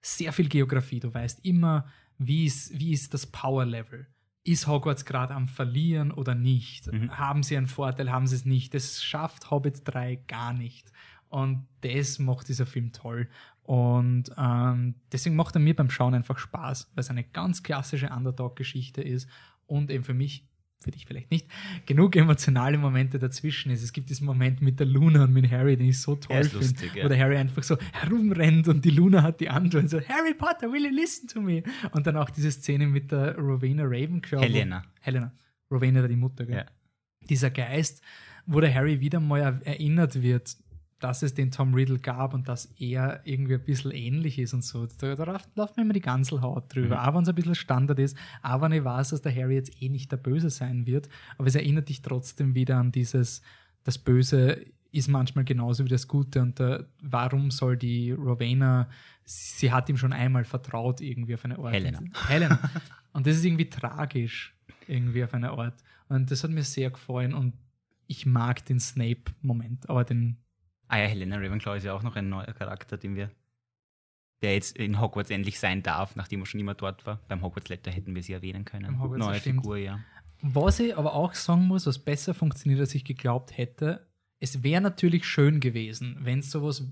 sehr viel Geografie. Du weißt immer, wie ist, wie ist das Power-Level. Ist Hogwarts gerade am Verlieren oder nicht? Mhm. Haben sie einen Vorteil, haben sie es nicht? Das schafft Hobbit 3 gar nicht. Und das macht dieser Film toll. Und ähm, deswegen macht er mir beim Schauen einfach Spaß, weil es eine ganz klassische Underdog-Geschichte ist und eben für mich, für dich vielleicht nicht, genug emotionale Momente dazwischen ist. Es gibt diesen Moment mit der Luna und mit Harry, den ich so toll ist finde, lustig, ja. wo der Harry einfach so herumrennt und die Luna hat die Antwort so, Harry Potter, will you listen to me? Und dann auch diese Szene mit der Rowena Ravenclaw. Helena. Helena. Rowena war die Mutter, gell? Ja. Dieser Geist, wo der Harry wieder mal er- erinnert wird, dass es den Tom Riddle gab und dass er irgendwie ein bisschen ähnlich ist und so. Da, da läuft läuft mir immer die Ganselhaut drüber. Mhm. Auch wenn es ein bisschen Standard ist, auch wenn ich weiß, dass der Harry jetzt eh nicht der Böse sein wird, aber es erinnert dich trotzdem wieder an dieses, das Böse ist manchmal genauso wie das Gute und äh, warum soll die Rowena, sie hat ihm schon einmal vertraut irgendwie auf eine Art. Helena. Helena. *laughs* Und das ist irgendwie tragisch, irgendwie auf eine Art. Und das hat mir sehr gefallen. Und ich mag den Snape-Moment, aber den. Ah ja, Helena Ravenclaw ist ja auch noch ein neuer Charakter, den wir, der jetzt in Hogwarts endlich sein darf, nachdem er schon immer dort war. Beim Hogwarts Letter hätten wir sie erwähnen können. Neue. Figur, ja. Was ich aber auch sagen muss, was besser funktioniert, als ich geglaubt hätte, es wäre natürlich schön gewesen, wenn es sowas,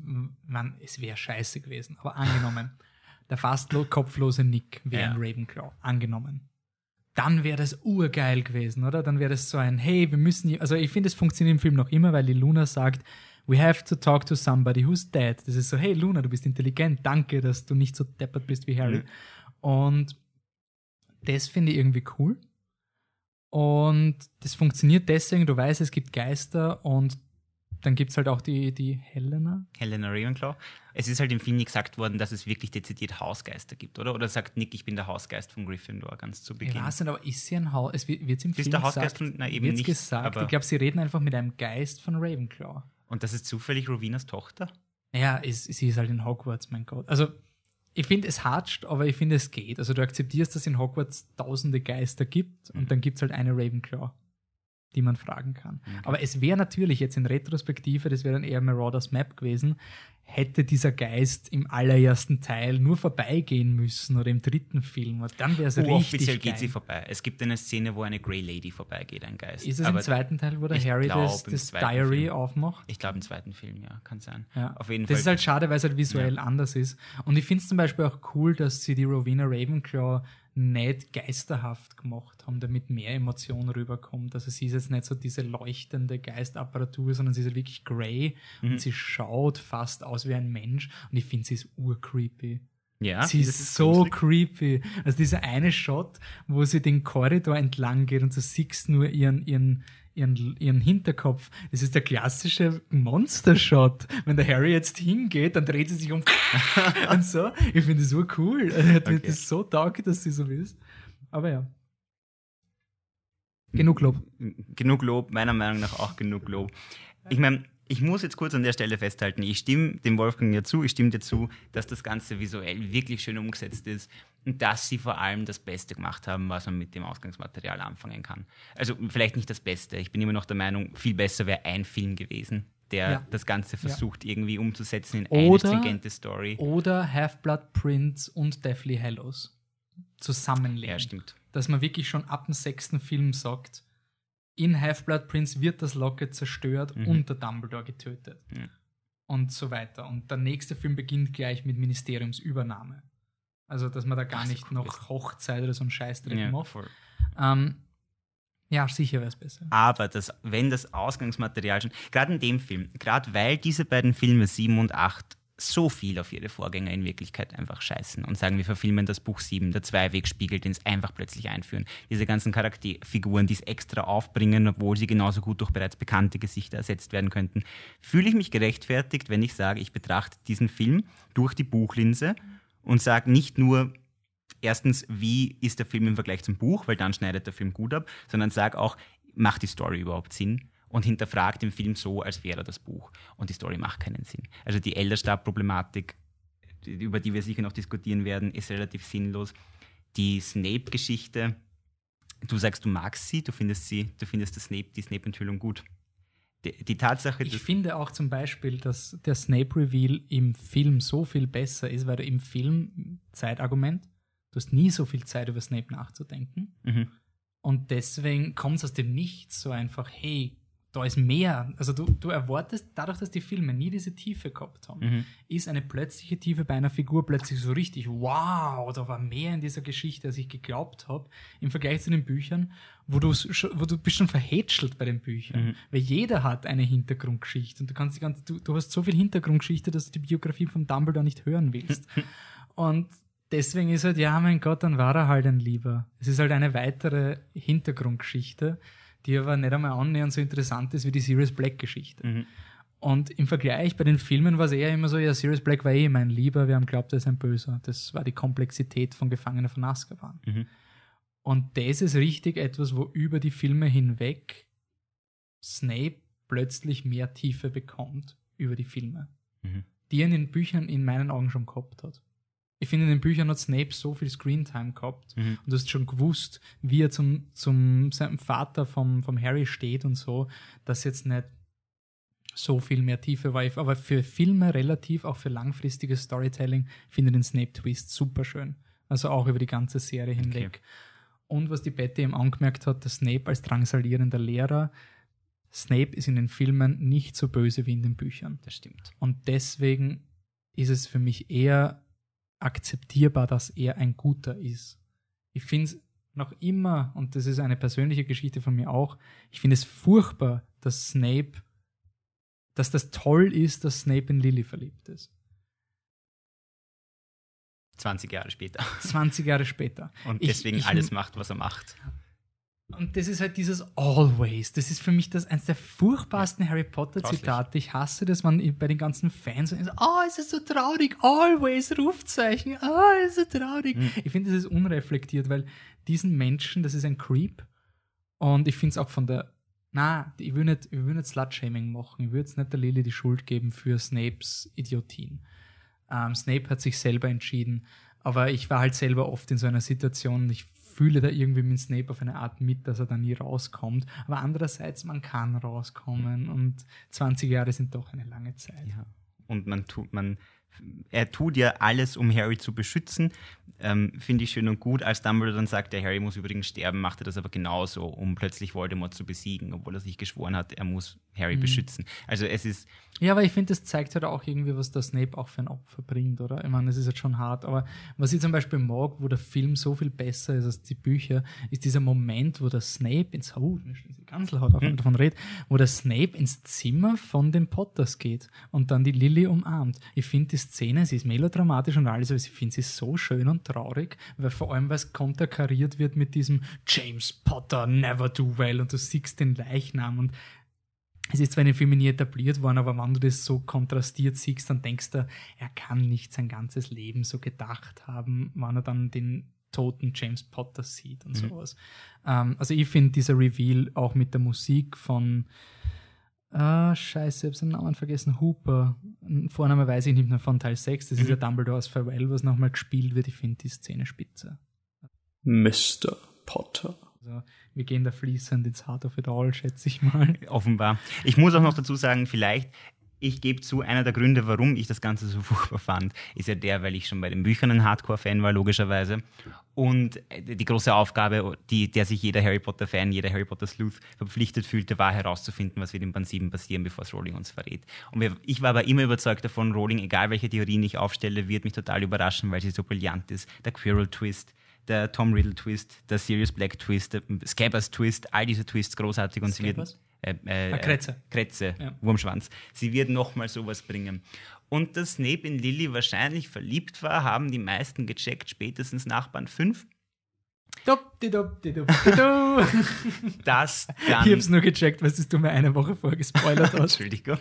man, es wäre scheiße gewesen, aber angenommen, *laughs* der fast lo- kopflose Nick wäre Ja. ein Ravenclaw, angenommen. Dann wäre das urgeil gewesen, oder? Dann wäre das so ein, hey, wir müssen, also ich finde, es funktioniert im Film noch immer, weil die Luna sagt, we have to talk to somebody who's dead. Das ist so, hey Luna, du bist intelligent, danke, dass du nicht so deppert bist wie Harry. Mhm. Und das finde ich irgendwie cool. Und das funktioniert deswegen, du weißt, es gibt Geister und dann gibt es halt auch die, die Helena. Helena Ravenclaw. Es ist halt im Film nicht gesagt worden, dass es wirklich dezidiert Hausgeister gibt, oder? Oder sagt Nick, ich bin der Hausgeist von Gryffindor ganz zu Ich Beginn? weiß nicht, aber ist sie ein Haus? Es wird im Film der Hausgeist gesagt? von- nein, eben wird's nicht, gesagt. Ich glaube, sie reden einfach mit einem Geist von Ravenclaw. Und das ist zufällig Rowinas Tochter? Naja, ist, sie ist halt in Hogwarts, mein Gott. Also, ich finde, es hatscht, aber ich finde, es geht. Also, du akzeptierst, dass es in Hogwarts tausende Geister gibt Mhm. und dann gibt es halt eine Ravenclaw, die man fragen kann. Okay. Aber es wäre natürlich jetzt in Retrospektive, das wäre dann eher Marauders Map gewesen, hätte dieser Geist im allerersten Teil nur vorbeigehen müssen oder im dritten Film. Und dann wäre es richtig Offiziell geht sie vorbei. Es gibt eine Szene, wo eine Grey Lady vorbeigeht, ein Geist. Ist es Aber im zweiten Teil, wo der Harry glaub, das, das Diary Film. aufmacht? Ich glaube, im zweiten Film, ja, kann sein. Ja. Auf jeden das Fall. ist halt schade, weil es halt visuell anders ist. Und ich finde es zum Beispiel auch cool, dass sie die Rowena Ravenclaw nicht geisterhaft gemacht haben, damit mehr Emotion rüberkommt. Also sie ist jetzt nicht so diese leuchtende Geistapparatur, sondern sie ist wirklich grey Mhm. und sie schaut fast aus wie ein Mensch und ich finde, sie ist urcreepy. ja, sie das ist, so gruselig. creepy. Also dieser eine Shot, wo sie den Korridor entlang geht und du siehst nur ihren, ihren, ihren, ihren Hinterkopf. Das ist der klassische Monster-Shot. Wenn der Harry jetzt hingeht, dann dreht sie sich um *laughs* und so. Ich finde das so cool. *laughs* Also, Hat mir Okay. das so taugt, dass sie so ist. Aber ja. Genug Lob. Genug Lob, meiner Meinung nach auch genug Lob. Ich meine, ich muss jetzt kurz an der Stelle festhalten, ich stimme dem Wolfgang ja zu, ich stimme dir zu, dass das Ganze visuell wirklich schön umgesetzt ist und dass sie vor allem das Beste gemacht haben, was man mit dem Ausgangsmaterial anfangen kann. Also vielleicht nicht das Beste, ich bin immer noch der Meinung, viel besser wäre ein Film gewesen, der Ja. das Ganze versucht irgendwie umzusetzen in Oder- eine stringente Story. Oder Half-Blood Prince und Deathly Hallows zusammenlegen. Ja, stimmt. dass man wirklich schon ab dem sechsten Film sagt, in Half-Blood Prince wird das Locket zerstört Mhm. und der Dumbledore getötet. Ja. Und so weiter. Und der nächste Film beginnt gleich mit Ministeriumsübernahme. Also, dass man da gar so nicht cool noch ist. Hochzeit oder so einen Scheißdreck Ja, macht. Ähm, ja, sicher wäre es besser. Aber das, wenn das Ausgangsmaterial schon, gerade in dem Film, gerade weil diese beiden Filme 7 und 8 so viel auf ihre Vorgänger in Wirklichkeit einfach scheißen und sagen, wir verfilmen das Buch 7, der Zweiwegspiegel, den es einfach plötzlich einführen. Diese ganzen Charakterfiguren, die es extra aufbringen, obwohl sie genauso gut durch bereits bekannte Gesichter ersetzt werden könnten, fühle ich mich gerechtfertigt, wenn ich sage, ich betrachte diesen Film durch die Buchlinse und sage nicht nur, erstens, wie ist der Film im Vergleich zum Buch, weil dann schneidet der Film gut ab, sondern sag auch, macht die Story überhaupt Sinn? Und hinterfragt den Film so, als wäre er das Buch. Und die Story macht keinen Sinn. Also die Elderstab-Problematik, über die wir sicher noch diskutieren werden, ist relativ sinnlos. Die Snape-Geschichte, du sagst, du magst sie, du findest sie, du findest das Snape, die Snape-Enthüllung gut. Die, die Tatsache, Ich finde auch zum Beispiel, dass der Snape-Reveal im Film so viel besser ist, weil du im Film, Zeitargument, du hast nie so viel Zeit über Snape nachzudenken. Mhm. Und deswegen kommt es aus dem Nichts so einfach, hey, da ist mehr. Also du, du erwartest, dadurch, dass die Filme nie diese Tiefe gehabt haben, Mhm. ist eine plötzliche Tiefe bei einer Figur plötzlich so richtig, wow, da war mehr in dieser Geschichte, als ich geglaubt habe, im Vergleich zu den Büchern, wo du, wo du bist schon verhätschelt bei den Büchern. Mhm. Weil jeder hat eine Hintergrundgeschichte und du kannst die ganze, du, du hast so viel Hintergrundgeschichte, dass du die Biografie von Dumbledore nicht hören willst. *laughs* und deswegen ist halt, ja, mein Gott, dann war er halt ein Lieber. Es ist halt eine weitere Hintergrundgeschichte, die aber nicht einmal annähernd so interessant ist wie die Sirius Black-Geschichte. Mhm. Und im Vergleich bei den Filmen war es eher immer so, ja, Sirius Black war eh mein Lieber, wir haben glaubt, er ist ein Böser. Das war die Komplexität von Gefangenen von Azkaban. Mhm. Und das ist richtig etwas, wo über die Filme hinweg Snape plötzlich mehr Tiefe bekommt über die Filme, Mhm. die er in den Büchern in meinen Augen schon gehabt hat. Ich finde, in den Büchern hat Snape so viel Screentime gehabt Mhm. und du hast schon gewusst, wie er zum, zum seinem Vater vom, vom Harry steht und so, dass jetzt nicht so viel mehr Tiefe war. Aber für Filme relativ, auch für langfristiges Storytelling, finde ich den Snape-Twist super schön. Also auch über die ganze Serie hinweg. Und was die Betty eben angemerkt hat, dass Snape als drangsalierender Lehrer, Snape ist in den Filmen nicht so böse wie in den Büchern. Das stimmt. Und deswegen ist es für mich eher akzeptierbar, dass er ein guter ist. Ich finde es noch immer, und das ist eine persönliche Geschichte von mir auch, ich finde es furchtbar, dass Snape, dass das toll ist, dass Snape in Lily verliebt ist. 20 Jahre später. 20 Jahre später. Und Ich- deswegen ich- alles macht, was er macht. Und das ist halt dieses Always. Das ist für mich das eines der furchtbarsten Harry Potter Grauslich. Zitate. Ich hasse das, man bei den ganzen Fans so, oh, es ist so traurig, always, Rufzeichen, oh, es ist so traurig. Mhm. Ich finde, das ist unreflektiert, weil diesen Menschen, das ist ein Creep. Und ich finde es auch von der, na, ich will nicht, ich will nicht Slut-Shaming machen. Ich würde jetzt nicht der Lily die Schuld geben für Snapes Idiotin. Ähm, Snape hat sich selber entschieden, aber ich war halt selber oft in so einer Situation ich fühle da irgendwie mit Snape auf eine Art mit, dass er da nie rauskommt. Aber andererseits, man kann rauskommen und 20 Jahre sind doch eine lange Zeit. Ja. Und man tut, man, er tut ja alles, um Harry zu beschützen. Ähm, Finde ich schön und gut. Als Dumbledore dann sagt, der Harry muss übrigens sterben, macht er das aber genauso, um plötzlich Voldemort zu besiegen, obwohl er sich geschworen hat, er muss Harry Mhm. beschützen. Also es ist, Ja, aber ich finde, das zeigt halt auch irgendwie, was der Snape auch für ein Opfer bringt, oder? Ich meine, es ist jetzt schon hart, aber was ich zum Beispiel mag, wo der Film so viel besser ist als die Bücher, ist dieser Moment, wo der Snape ins oh, die Kanzel hat, auch wenn man davon redet, wo der Snape ins Zimmer von den Potters geht und dann die Lily umarmt. Ich finde Szene, sie ist melodramatisch und alles, aber ich finde sie so schön und traurig, weil vor allem, weil es konterkariert wird mit diesem James Potter never do well und du siehst den Leichnam und es ist zwar in den Filmen nie etabliert worden, aber wenn du das so kontrastiert siehst, dann denkst du, er kann nicht sein ganzes Leben so gedacht haben, wenn er dann den toten James Potter sieht und Mhm. sowas. Ähm, also ich finde dieser Reveal auch mit der Musik von Ah, scheiße, ich hab seinen Namen vergessen. Hooper. Vorname weiß ich nicht mehr von Teil 6. Das ist Mhm. ja Dumbledores Farewell, was nochmal gespielt wird. Ich finde die Szene spitze. Mr. Potter. Also, wir gehen da fließend ins Heart of it all, schätze ich mal. offenbar. Ich muss auch noch dazu sagen, vielleicht, ich gebe zu, einer der Gründe, warum ich das Ganze so *laughs* furchtbar fand, ist ja der, weil ich schon bei den Büchern ein Hardcore-Fan war, logischerweise. Und äh, die große Aufgabe, die, der sich jeder Harry Potter-Fan, jeder Harry Potter-Sleuth verpflichtet fühlte, war herauszufinden, was wird in Band 7 passieren, bevor es Rowling uns verrät. Und wir, ich war aber immer überzeugt davon, Rowling, egal welche Theorien ich aufstelle, wird mich total überraschen, weil sie so brillant ist. Der Quirrell-Twist, der Tom Riddle-Twist, der Sirius Black-Twist, der Scabbers-Twist, all diese Twists großartig und sie wird Äh, äh, Ah, Kretze. Kretze, Ja. Wurmschwanz. Sie wird nochmal sowas bringen. Und dass Snape in Lily wahrscheinlich verliebt war, haben die meisten gecheckt, spätestens nach Band 5. Dup, *laughs* Das Ich dann. hab's nur gecheckt, weil du mir eine Woche vorher gespoilert *laughs* hast. Entschuldigung.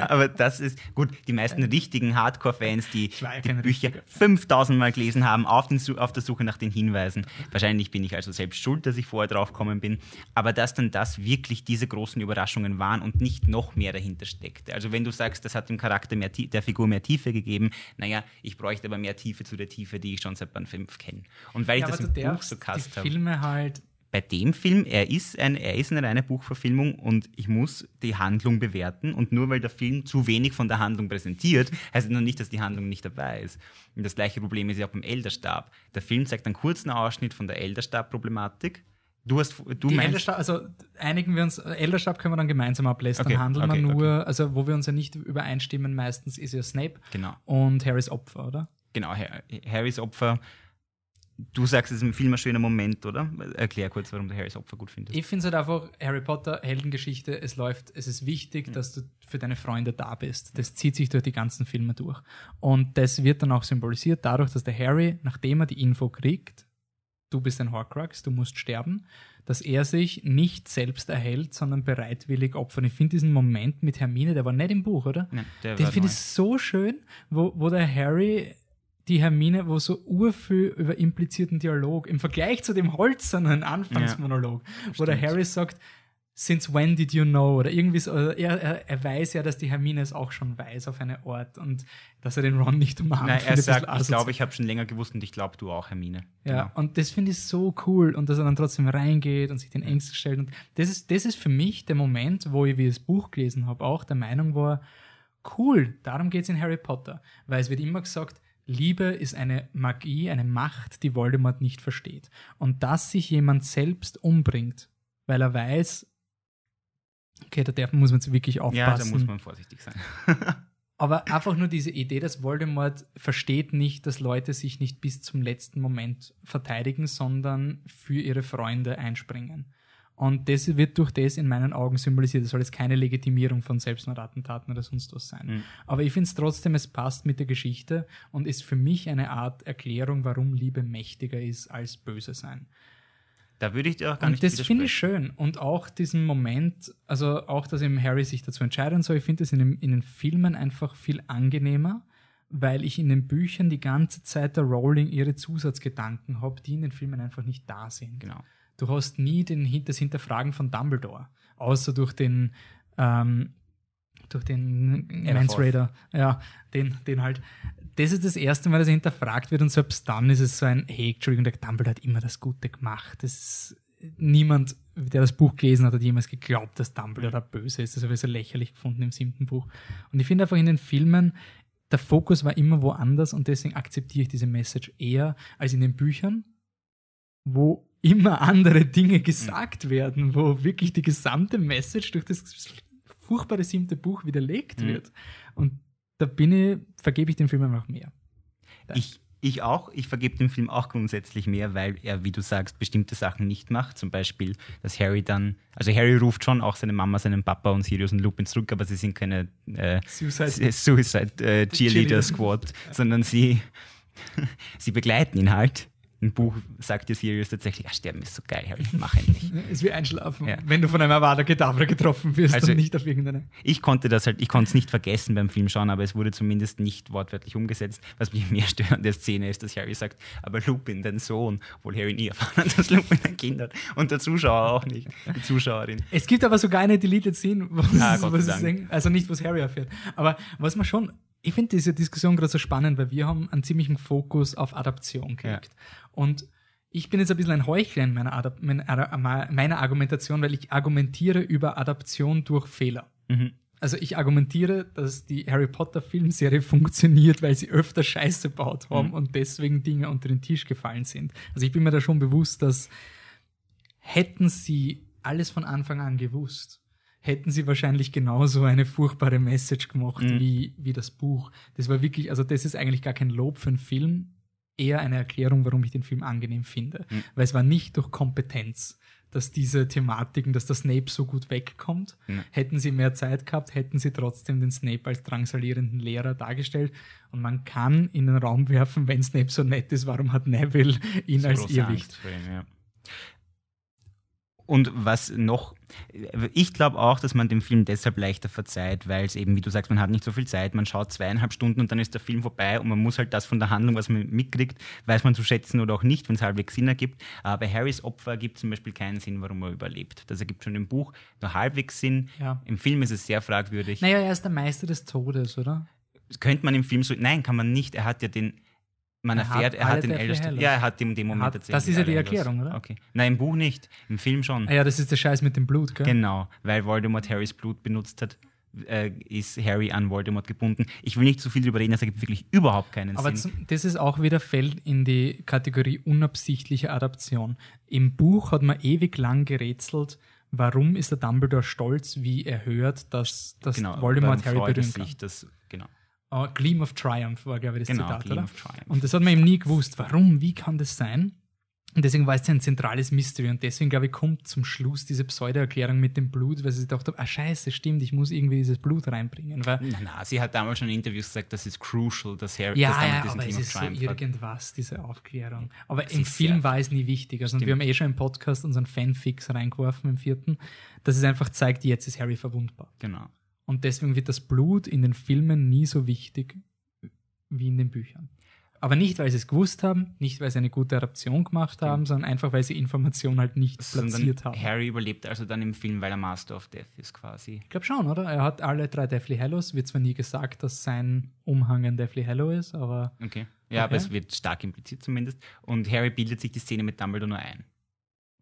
Aber das ist gut. Die meisten richtigen Hardcore-Fans, die ja die Bücher richtiger. 5000 Mal gelesen haben, auf, den, auf der Suche nach den Hinweisen. Wahrscheinlich bin ich also selbst schuld, dass ich vorher drauf gekommen bin. Aber dass dann das wirklich diese großen Überraschungen waren und nicht noch mehr dahinter steckte. Also wenn du sagst, das hat dem Charakter mehr, der Figur mehr Tiefe gegeben, naja, ich bräuchte aber mehr Tiefe zu der Tiefe, die ich schon seit Band 5 kenne. Und weil ich Ja, das im Buch so gehasst habe Filme halt. bei dem Film, er ist, ein, er ist eine reine Buchverfilmung und ich muss die Handlung bewerten. Und nur weil der Film zu wenig von der Handlung präsentiert, heißt das noch nicht, dass die Handlung nicht dabei ist. Und das gleiche Problem ist ja auch beim Elderstab. Der Film zeigt einen kurzen Ausschnitt von der Elderstab-Problematik. Du hast, du Die meinst, Elderstab, also einigen wir uns, Elderstab können wir dann gemeinsam ablästern. Okay, Handeln okay, wir nur, also wo wir uns ja nicht übereinstimmen, meistens ist ja Snape genau, und Harrys Opfer, oder? genau, Har- Harrys Opfer. Du sagst, es ist im Film ein schöner Moment, oder? Erklär kurz, warum du Harrys Opfer gut findest. Ich finde es halt einfach, Harry Potter, Heldengeschichte, es läuft, es ist wichtig, Mhm. dass du für deine Freunde da bist. Das zieht sich durch die ganzen Filme durch. Und das wird dann auch symbolisiert dadurch, dass der Harry, nachdem er die Info kriegt, du bist ein Horcrux, du musst sterben, dass er sich nicht selbst erhält, sondern bereitwillig opfert. Ich finde diesen Moment mit Hermine, der war nicht im Buch, oder? Nein, der Den finde ich so schön, wo, wo der Harry die Hermine, wo so urviel über implizierten Dialog im Vergleich zu dem holzernen Anfangsmonolog, wo der. Harry sagt, Since when did you know? Oder irgendwie so, oder er, er, er weiß ja, dass die Hermine es auch schon weiß auf eine Art und dass er den Ron nicht umarmt. Nein, er sagt, ich glaube, ich habe schon länger gewusst und ich glaube, du auch, Hermine. Ja, Genau. und das finde ich so cool und dass er dann trotzdem reingeht und sich den Ängsten stellt. Und das ist, das ist für mich der Moment, wo ich, wie ich das Buch gelesen habe, auch der Meinung war, cool, darum geht es in Harry Potter. Weil es wird immer gesagt, Liebe ist eine Magie, eine Macht, die Voldemort nicht versteht. Und dass sich jemand selbst umbringt, weil er weiß, okay, da darf, muss man jetzt wirklich aufpassen. Ja, da muss man vorsichtig sein. *laughs* Aber einfach nur diese Idee, dass Voldemort versteht nicht, dass Leute sich nicht bis zum letzten Moment verteidigen, sondern für ihre Freunde einspringen. Und das wird durch das in meinen Augen symbolisiert. Das soll jetzt keine Legitimierung von Selbstmordattentaten oder sonst was sein. Mhm. Aber ich finde es trotzdem, es passt mit der Geschichte und ist für mich eine Art Erklärung, warum Liebe mächtiger ist als böse sein. Da würde ich dir auch gar Und nicht das finde ich schön. Und auch diesen Moment, also auch, dass eben Harry sich dazu entscheiden soll, ich finde das in, den- in den Filmen einfach viel angenehmer, weil ich in den Büchern die ganze Zeit der Rowling ihre Zusatzgedanken habe, die in den Filmen einfach nicht da sind. Genau. Du hast nie den, das Hinterfragen von Dumbledore, außer durch den, ähm, durch den Aberforth. Raider. Ja, den, den halt. Das ist das erste Mal, dass er hinterfragt wird und selbst dann ist es so ein, hey, Entschuldigung, der Dumbledore hat immer das Gute gemacht. Das ist, niemand, der das Buch gelesen hat, hat jemals geglaubt, dass Dumbledore da böse ist. Das habe ich so lächerlich gefunden im siebten Buch. Und ich finde einfach in den Filmen, der Fokus war immer woanders und deswegen akzeptiere ich diese Message eher als in den Büchern, wo immer andere Dinge gesagt werden, wo wirklich die gesamte Message durch das furchtbare siebte Buch widerlegt Mhm. wird. Und da bin ich, vergebe ich dem Film einfach mehr. Ich, ich auch, ich vergebe dem Film auch grundsätzlich mehr, weil er, wie du sagst, bestimmte Sachen nicht macht. Zum Beispiel, dass Harry dann, also Harry ruft schon auch seine Mama, seinen Papa und Sirius und Lupin zurück, aber sie sind keine äh, Suicide- Suicide äh, Cheerleader. Cheerleader Squad, sondern sie, *laughs* sie begleiten ihn halt. Im Buch sagt dir Sirius tatsächlich, ah, sterben ist so geil, Harry, mach endlich. *laughs* Es ist wie einschlafen, Ja. wenn du von einem Avada Kedavra getroffen wirst Also- und nicht auf irgendeine. Ich konnte das halt, ich konnte es nicht vergessen beim Film schauen, aber es wurde zumindest nicht wortwörtlich umgesetzt. Was mich *laughs* mehr stört an der Szene ist, dass Harry sagt, aber Lupin, dein Sohn, obwohl Harry nie erfahren hat, dass Lupin ein Kind hat. Und der Zuschauer auch nicht, die Zuschauerin. Es gibt aber sogar eine Deleted Scene, wo Ah, Dank. sagen- also nicht, wo es Harry erfährt. Aber was man schon, ich finde diese Diskussion gerade so spannend, weil wir haben einen ziemlichen Fokus auf Adaption gelegt. Und ich bin jetzt ein bisschen ein Heuchler in meiner, Adap meiner, meiner Argumentation, weil ich argumentiere über Adaption durch Fehler. Mhm. Also ich argumentiere, dass die Harry Potter Filmserie *laughs* funktioniert, weil sie öfter Scheiße gebaut haben Mhm. und deswegen Dinge unter den Tisch gefallen sind. Also ich bin mir da schon bewusst, dass hätten sie alles von Anfang an gewusst, hätten sie wahrscheinlich genauso eine furchtbare Message gemacht Mhm. wie, wie das Buch. Das war wirklich, also das ist eigentlich gar kein Lob für einen Film, eher eine Erklärung, warum ich den Film angenehm finde. Mhm. Weil es war nicht durch Kompetenz, dass diese Thematiken, dass der Snape so gut wegkommt. Mhm. Hätten sie mehr Zeit gehabt, hätten sie trotzdem den Snape als drangsalierenden Lehrer dargestellt. Und man kann in den Raum werfen, wenn Snape so nett ist, warum hat Neville ihn als Irrwicht? Ja. Und was noch, ich glaube auch, dass man dem Film deshalb leichter verzeiht, weil es eben, wie du sagst, man hat nicht so viel Zeit, man schaut zweieinhalb Stunden und dann ist der Film vorbei und man muss halt das von der Handlung, was man mitkriegt, weiß man zu schätzen oder auch nicht, wenn es halbwegs Sinn ergibt. Aber bei Harrys Opfer gibt es zum Beispiel keinen Sinn, warum er überlebt. Das ergibt schon im Buch nur halbwegs Sinn. Ja. Im Film ist es sehr fragwürdig. Naja, er ist der Meister des Todes, oder? Könnte man im Film so, nein, kann man nicht. Er hat ja den, man Er erfährt, er hat den Elder. Ja, er hat in dem Moment tatsächlich das ist ja die. Erklärung, oder? Okay. Nein, im Buch nicht. Im Film schon. Ah ja, das ist der Scheiß mit dem Blut, gell? Genau, weil Voldemort Harrys Blut benutzt hat, äh, ist Harry an Voldemort gebunden. Ich will nicht zu viel darüber reden, das ergibt wirklich überhaupt keinen Aber Sinn. zum, das ist auch wieder fällt in die Kategorie unabsichtliche Adaption. Im Buch hat man ewig lang gerätselt, warum ist der Dumbledore stolz, wie er hört, dass, dass genau, Voldemort Harry er berühren kann. genau. Oh, Gleam of Triumph war, glaube ich, das Genau, Zitat, Gleam oder? of Triumph. Und das hat man eben nie gewusst. Warum? Wie kann das sein? Und deswegen war es ein zentrales Mystery. Und deswegen, glaube ich, kommt zum Schluss diese Pseudo-Erklärung mit dem Blut, weil sie gedacht haben, ah scheiße, stimmt, ich muss irgendwie dieses Blut reinbringen. Weil, Na, na, sie hat damals schon in Interviews gesagt, das ist crucial, dass Harry ja, damals ja, diesen aber Gleam es ist so hat. irgendwas, diese Aufklärung. Aber Das im Film war es nie wichtig. Also, und wir haben eh schon im Podcast unseren Fanfix reingeworfen im vierten, dass es einfach zeigt, jetzt ist Harry verwundbar. Genau. Und deswegen wird das Blut in den Filmen nie so wichtig wie in den Büchern. Aber nicht, weil sie es gewusst haben, nicht, weil sie eine gute Adaption gemacht haben, sondern einfach, weil sie Informationen halt nicht Sondern platziert haben. Harry überlebt also dann im Film, weil er Master of Death ist quasi. Ich glaube schon, oder? Er hat alle drei Deathly Hallows. Wird zwar nie gesagt, dass sein Umhang ein Deathly Hallow ist, aber Okay. Ja, aber Okay. es wird stark impliziert zumindest. Und Harry bildet sich die Szene mit Dumbledore nur ein.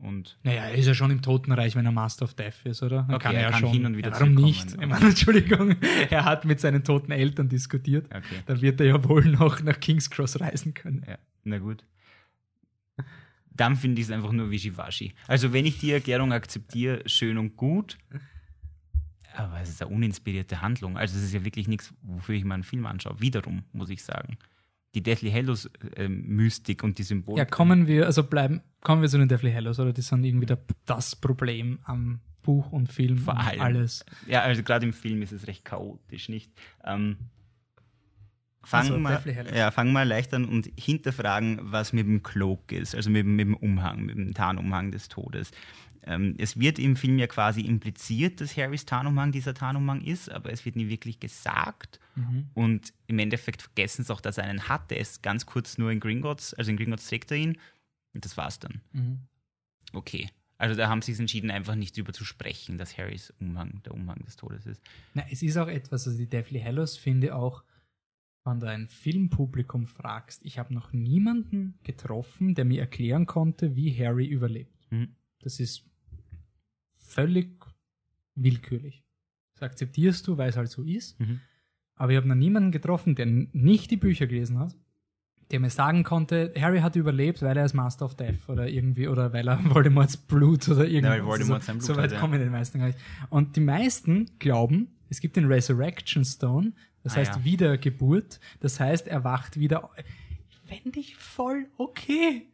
Und naja, er ist ja schon im Totenreich, wenn er Master of Death ist, oder? Dann Okay, er, er ja kann schon. hin und wieder ja, Warum nicht? Ich meine, *laughs* Entschuldigung, er hat mit seinen toten Eltern diskutiert. okay. Dann wird er ja wohl noch nach King's Cross reisen können. Ja, na gut. Dann finde ich es einfach nur wischiwaschi. Also, wenn ich die Erklärung akzeptiere, schön und gut. Aber es ist eine uninspirierte Handlung. Also, es ist ja wirklich nichts, wofür ich mal einen Film anschaue. Wiederum, muss ich sagen. Die Deathly Hallows ähm, Mystik und die Symbole. Ja, kommen wir, also bleiben, kommen wir zu den Deathly Hallows, oder? Die sind irgendwie der, das Problem am Buch und Film Vor und allem. alles. Ja, also gerade im Film ist es recht chaotisch, nicht? Ähm, fangen, Also, Hallows. ja, fangen wir leicht an und hinterfragen, was mit dem Cloak ist, also mit, mit dem Umhang, mit dem Tarnumhang des Todes. Ähm, es wird im Film ja quasi impliziert, dass Harrys Tarnumhang dieser Tarnumhang ist, aber es wird nie wirklich gesagt. Mhm. Und im Endeffekt vergessen sie auch, dass er einen hat. Der ist ganz kurz nur in Gringotts, also in Gringotts trägt er ihn. Und das war's dann. Mhm. Okay. Also da haben sie es entschieden, einfach nicht drüber zu sprechen, dass Harrys Umhang der Umhang des Todes ist. Na, es ist auch etwas, also die Deathly Hallows finde auch, wenn du ein Filmpublikum fragst, ich habe noch niemanden getroffen, der mir erklären konnte, wie Harry überlebt. Mhm. Das ist völlig willkürlich. Das akzeptierst du, weil es halt so ist. Mhm. Aber ich habe noch niemanden getroffen, der nicht die Bücher gelesen hat, der mir sagen konnte, Harry hat überlebt, weil er ist Master of Death oder irgendwie, oder weil er *laughs* Voldemorts Blut oder irgendwas. weil Voldemort sein Blut so weit hat, ja. kommen die meisten gar nicht. Und die meisten glauben, es gibt den Resurrection Stone, das Ah, heißt ja. Wiedergeburt, das heißt, er wacht wieder. Fände ich voll okay.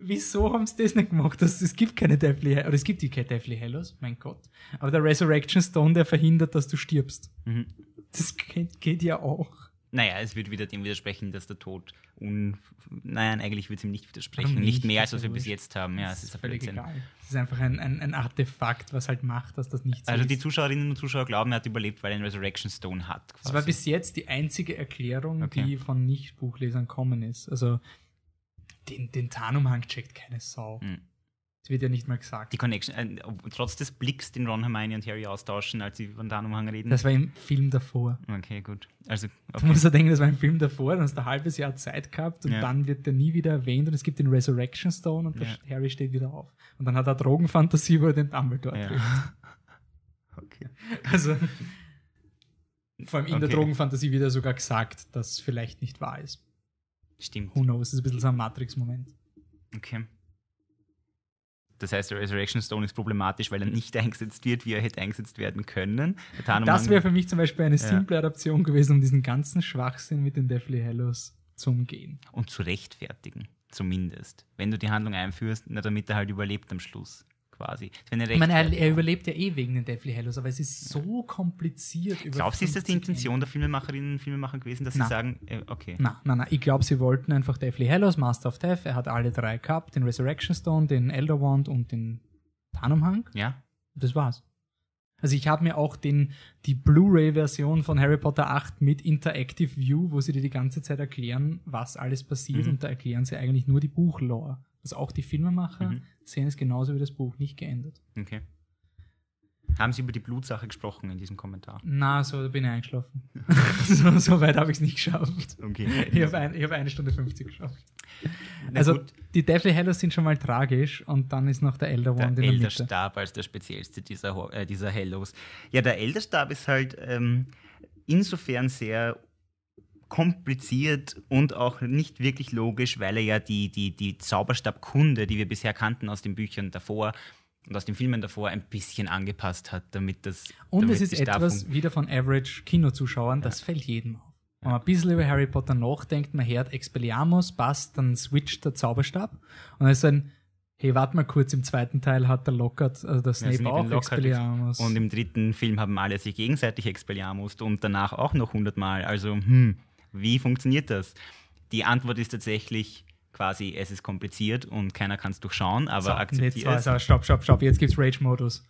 Wieso haben sie das nicht gemacht? Das, es gibt keine Deathly oder es gibt die keine Deathly Hallows, mein Gott. Aber der Resurrection Stone, der verhindert, dass du stirbst. Mhm. Das geht, geht ja auch. Naja, es wird wieder dem widersprechen, dass der Tod un... Nein, eigentlich wird es ihm nicht widersprechen. Nicht nicht? mehr, als was wir bis jetzt haben. Ja, es ist völlig Blödsinn. egal. Es ist einfach ein, ein, ein Artefakt, was halt macht, dass das nicht so Also ist. die Zuschauerinnen und Zuschauer glauben, er hat überlebt, weil er einen Resurrection Stone hat. das war quasi. bis jetzt die einzige Erklärung, Okay. die von Nicht-Buchlesern kommen ist. Also den, den Tarnumhang checkt keine Sau. Mhm. Das wird ja nicht mal gesagt. Die Connection, äh, trotz des Blicks, den Ron, Hermione und Harry austauschen, als sie über den Tarnumhang reden. Das war im Film davor. okay, gut. Also, Du musst ja denken, das war im Film davor, dann hast du ein halbes Jahr Zeit gehabt und Ja. dann wird der nie wieder erwähnt und es gibt den Resurrection Stone und der Ja. Harry steht wieder auf. Und dann hat er Drogenfantasie, wo er den Dumbledore ja. trifft. *laughs* okay. Also *laughs* vor allem in der Okay. Drogenfantasie wird ja sogar gesagt, dass es vielleicht nicht wahr ist. Stimmt. Who knows? Das ist ein bisschen so ein Matrix-Moment. Okay. Das heißt, der Resurrection Stone ist problematisch, weil er nicht *laughs* eingesetzt wird, wie er hätte eingesetzt werden können. Das wäre für mich zum Beispiel eine Ja. simple Adaption gewesen, um diesen ganzen Schwachsinn mit den Deathly Hallows zu umgehen. und zu rechtfertigen, zumindest. Wenn du die Handlung einführst, na, damit er halt überlebt am Schluss, quasi. Ich meine, er, er überlebt ja eh wegen den Deathly Hallows, aber es ist so kompliziert. Glaubst du, ist das die 50 Intention der Filmemacherinnen und Filmemacher gewesen, dass Na. sie sagen, äh, okay. Na, na, na, ich glaube, sie wollten einfach Deathly Hallows, Master of Death, er hat alle drei gehabt, den Resurrection Stone, den Elder Wand und den Tarnumhang. Ja? Das war's. Also ich habe mir auch den, die Blu-ray-Version von Harry Potter 8 mit Interactive View, wo sie dir die ganze Zeit erklären, was alles passiert Mhm. und da erklären sie eigentlich nur die Buchlore. Also auch die Filmemacher Mhm. sehen es genauso wie das Buch, nicht geändert. Okay. Haben Sie über die Blutsache gesprochen in diesem Kommentar? Na, so bin ich eingeschlafen. *laughs* so, so weit habe ich es nicht geschafft. Okay. Ich habe ein, ich hab eine Stunde 50 geschafft. Na also gut, die Deathly Hallows sind schon mal tragisch und dann ist noch der Elder der Wand in der Mitte. Elderstab als der speziellste dieser, äh, dieser Hellos. Ja, der Elderstab ist halt ähm, insofern sehr kompliziert und auch nicht wirklich logisch, weil er ja die, die, die Zauberstabkunde, die wir bisher kannten aus den Büchern davor und aus den Filmen davor, ein bisschen angepasst hat, damit das. Und damit es ist etwas wieder von Average Kinozuschauern, das fällt jedem auf. Wenn man ein bisschen über Harry Potter nachdenkt, man hört Expelliarmus, passt, dann switcht der Zauberstab und dann ist so ein, hey, warte mal kurz, im zweiten Teil hat der Lockhart, also der Snape Snape auch Expelliarmus. Und im dritten Film haben alle sich gegenseitig Expelliarmus und danach auch noch hundertmal. Also, hm, wie funktioniert das? Die Antwort ist tatsächlich quasi, es ist kompliziert und keiner kann es durchschauen, aber so, akzeptiert es. stopp, stopp, stopp, jetzt gibt's Rage-Modus.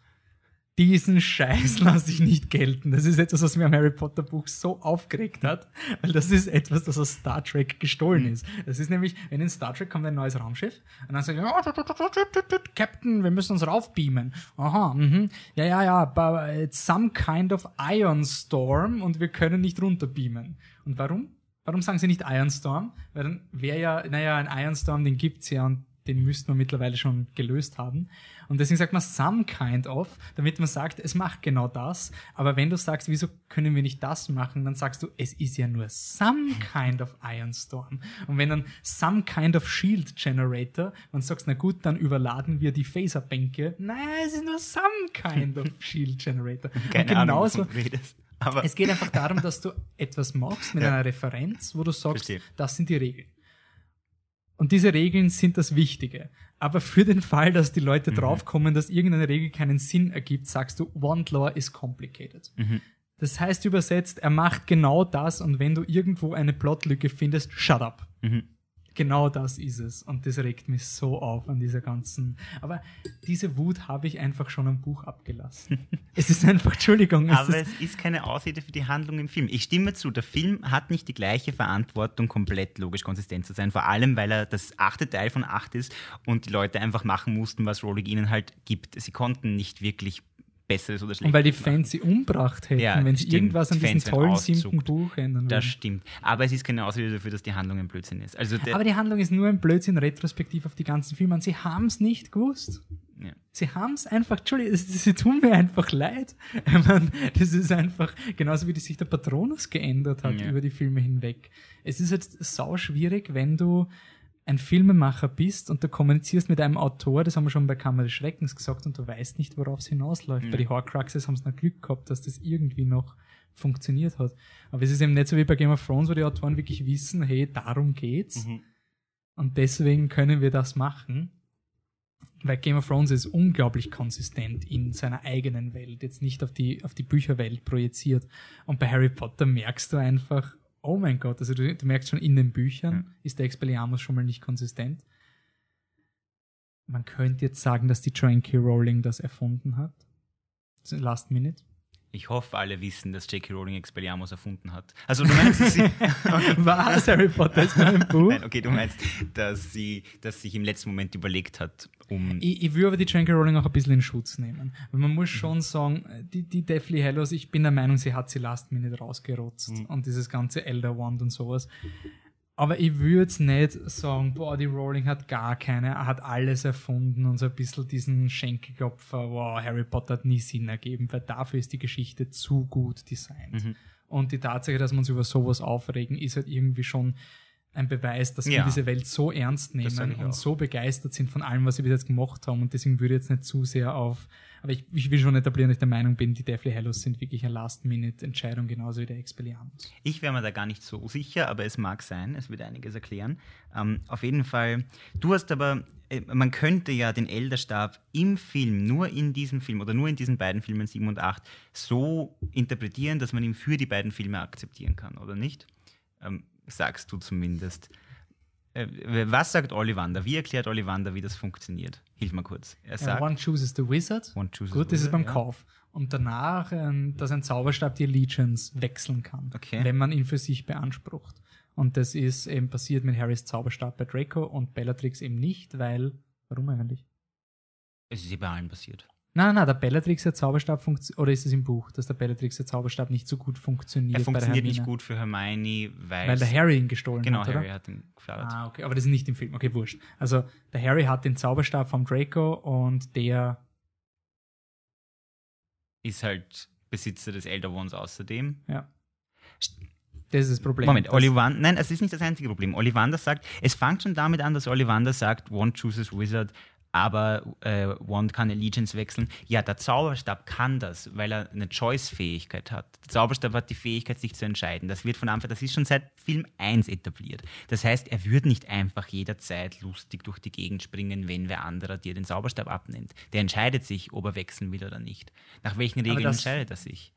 Diesen Scheiß *laughs* lasse ich nicht gelten. Das ist etwas, was mir am Harry Potter Buch so aufgeregt hat, weil das ist etwas, das aus Star Trek gestohlen ist. Das ist nämlich, wenn in Star Trek kommt ein neues Raumschiff und dann sagen, oh, Captain, wir müssen uns raufbeamen. Aha, mhm. ja, ja, ja, but it's some kind of Ion Storm und wir können nicht runterbeamen. Und warum? Warum sagen sie nicht Iron Storm? Weil dann wäre ja, naja, ein Iron Storm, den gibt's ja und den müssten wir mittlerweile schon gelöst haben. Und deswegen sagt man some kind of, damit man sagt, es macht genau das. Aber wenn du sagst, wieso können wir nicht das machen, dann sagst du, es ist ja nur some kind of Iron Storm. Und wenn dann some kind of Shield Generator, dann sagst na gut, dann überladen wir die Phaserbänke. Nein, es ist nur some kind of *laughs* Shield Generator. Keine Und Ahnung, genauso, redest. Aber es geht einfach darum, dass du etwas machst mit Ja. einer Referenz, wo du sagst, Verstehe. das sind die Regeln. Und diese Regeln sind das Wichtige. Aber für den Fall, dass die Mhm. Leute draufkommen, dass irgendeine Regel keinen Sinn ergibt, sagst du, Wand Law is complicated. Mhm. Das heißt übersetzt, er macht genau das und wenn du irgendwo eine Plotlücke findest, shut up. Mhm. Genau das ist es. Und das regt mich so auf an dieser ganzen. Aber diese Wut habe ich einfach schon am Buch abgelassen. *laughs* es ist einfach, Entschuldigung. es Aber ist, es ist keine Ausrede für die Handlung im Film. Ich stimme zu, der Film hat nicht die gleiche Verantwortung, komplett logisch konsistent zu sein. Vor allem, weil er das achte Teil von acht ist und die Leute einfach machen mussten, was Rowling ihnen halt gibt. Sie konnten nicht wirklich Besseres oder Schlechtes Und weil die. Fans sie umbracht hätten, Ja, wenn sie stimmt. irgendwas an diesem tollen siebten Buch ändern Das würden. stimmt. Aber es ist keine Ausrede dafür, dass die Handlung ein Blödsinn ist. Also Aber die Handlung ist nur ein Blödsinn retrospektiv auf die ganzen Filme und sie haben es nicht gewusst. ja. Sie haben es einfach, Entschuldigung, sie tun mir einfach leid. Ich mein, das ist einfach genauso wie die sich der Patronus geändert hat Ja. über die Filme hinweg. Es ist jetzt sau schwierig, wenn du ein Filmemacher bist und du kommunizierst mit einem Autor, das haben wir schon bei Kammer des Schreckens gesagt, und du weißt nicht, worauf es hinausläuft. Ja. Bei den Horcruxes haben sie noch Glück gehabt, dass das irgendwie noch funktioniert hat. Aber es ist eben nicht so wie bei Game of Thrones, wo die Autoren wirklich wissen, hey, darum geht's. Mhm. Und deswegen können wir das machen. Weil Game of Thrones ist unglaublich konsistent in seiner eigenen Welt, jetzt nicht auf die, auf die Bücherwelt projiziert. Und bei Harry Potter merkst du einfach, oh mein Gott, also du, du merkst schon in den Büchern, ist der Expelliarmus schon mal nicht konsistent. Man könnte jetzt sagen, dass die K. Rowling das erfunden hat. Last Minute. Ich hoffe, alle wissen, dass J.K. Rowling Expelliarmus erfunden hat. Also du meinst, dass sie... *laughs* Was? Harry Potter ist nur *laughs* ein Buch? Nein, okay, du meinst, dass sie das sich im letzten Moment überlegt hat, um... Ich, ich würde aber die Joanne K. Rowling auch ein bisschen in Schutz nehmen. Weil man muss schon sagen, die, die Deathly Hallows, ich bin der Meinung, sie hat sie Last Minute rausgerotzt. Mhm. Und dieses ganze Elder Wand und sowas. Aber ich würde jetzt nicht sagen, boah, die Rowling hat gar keine, hat alles erfunden und so ein bisschen diesen Schenkelklopfer, wow, Harry Potter hat nie Sinn ergeben, weil dafür ist die Geschichte zu gut designt. Mhm. Und die Tatsache, dass wir uns über sowas aufregen, ist halt irgendwie schon ein Beweis, dass wir Ja. diese Welt so ernst nehmen und auch. so begeistert sind von allem, was sie bis jetzt gemacht haben. Und deswegen würde ich jetzt nicht zu sehr auf, aber ich, ich will schon etablieren, dass ich der Meinung bin, die Deathly Hallows sind wirklich eine Last-Minute-Entscheidung, genauso wie der Expelliarmus. Ich wäre mir da gar nicht so sicher, aber es mag sein, es wird einiges erklären. Ähm, auf jeden Fall, du hast aber, äh, man könnte ja den Elderstab im Film, nur in diesem Film oder nur in diesen beiden Filmen 7 und 8, so interpretieren, dass man ihn für die beiden Filme akzeptieren kann, oder nicht? Ähm, sagst du zumindest. Äh, was sagt Ollivander? Wie erklärt Ollivander, wie das funktioniert? Hilf mal kurz. Er Ja, sagt, one chooses the wizard. One chooses Gut, the das ist beim ja. Kauf. Und danach, ähm, dass ein Zauberstab die Allegiance wechseln kann, Okay. wenn man ihn für sich beansprucht. Und das ist eben passiert mit Harrys Zauberstab bei Draco und Bellatrix eben nicht, weil, warum eigentlich? es ist ja bei allen passiert. Nein, nein, nein, der Bellatrix der Zauberstab funktioniert, oder ist es im Buch, dass der Bellatrix der Zauberstab nicht so gut funktioniert Er funktioniert nicht gut für Hermione, weil, Weil der Harry ihn gestohlen genau, hat, oder? Harry hat ihn gefladert. Ah, okay, aber das ist nicht im Film. Okay, wurscht. Also, der Harry hat den Zauberstab vom Draco und der ist halt Besitzer des Elder Wands außerdem. Ja. Das ist das Problem. Moment, Ollivander, nein, es ist nicht das einzige Problem. Ollivander sagt, es fängt schon damit an, dass Ollivander sagt, Wand chooses Wizard, aber äh, Wand kann Allegiance wechseln. Ja, der Zauberstab kann das, weil er eine Choice-Fähigkeit hat. Der Zauberstab hat die Fähigkeit, sich zu entscheiden. Das wird von Anfang, das ist schon seit Film 1 etabliert. Das heißt, er würde nicht einfach jederzeit lustig durch die Gegend springen, wenn wer anderer dir den Zauberstab abnimmt. Der entscheidet sich, ob er wechseln will oder nicht. Nach welchen Regeln entscheidet er sich?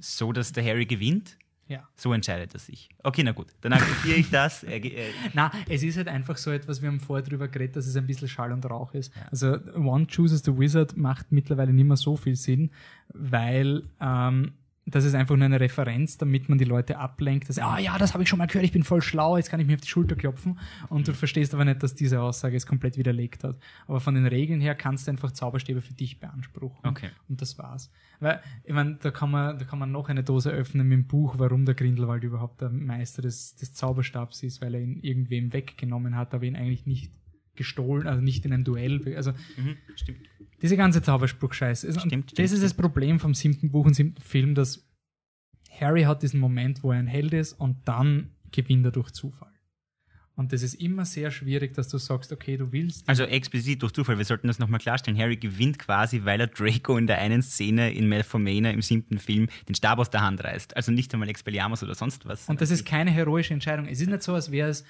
So, dass der Harry gewinnt? Ja. So entscheidet er sich. Okay, na gut, dann akzeptiere ich das. *laughs* Na, es ist halt einfach so etwas, wir haben vorher drüber geredet, dass es ein bisschen Schall und Rauch ist. Also One Chooses the Wizard macht mittlerweile nicht mehr so viel Sinn, weil ähm, das ist einfach nur eine Referenz, damit man die Leute ablenkt, dass, ah ja, das habe ich schon mal gehört, ich bin voll schlau, jetzt kann ich mir auf die Schulter klopfen. Und du verstehst aber nicht, dass diese Aussage es komplett widerlegt hat. Aber von den Regeln her kannst du einfach Zauberstäbe für dich beanspruchen. Okay. Und das war's. Weil, ich meine, da kann man, da kann man noch eine Dose öffnen mit dem Buch, warum der Grindelwald überhaupt der Meister des, des Zauberstabs ist, weil er ihn irgendwem weggenommen hat, aber ihn eigentlich nicht gestohlen, also nicht in einem Duell. Also mhm, stimmt. diese ganze Zauberspruch-Scheiße. und Stimmt, das stimmt, ist das Problem vom siebten Buch und siebten Film, dass Harry hat diesen Moment, wo er ein Held ist und dann gewinnt er durch Zufall. Und das ist immer sehr schwierig, dass du sagst, okay, du willst. Also explizit durch Zufall, wir sollten das nochmal klarstellen. Harry gewinnt quasi, weil er Draco in der einen Szene in Malfoy im siebten Film den Stab aus der Hand reißt. Also nicht einmal Expelliarmus oder sonst was. Und das ist keine heroische Entscheidung. Es ist nicht so, als wäre es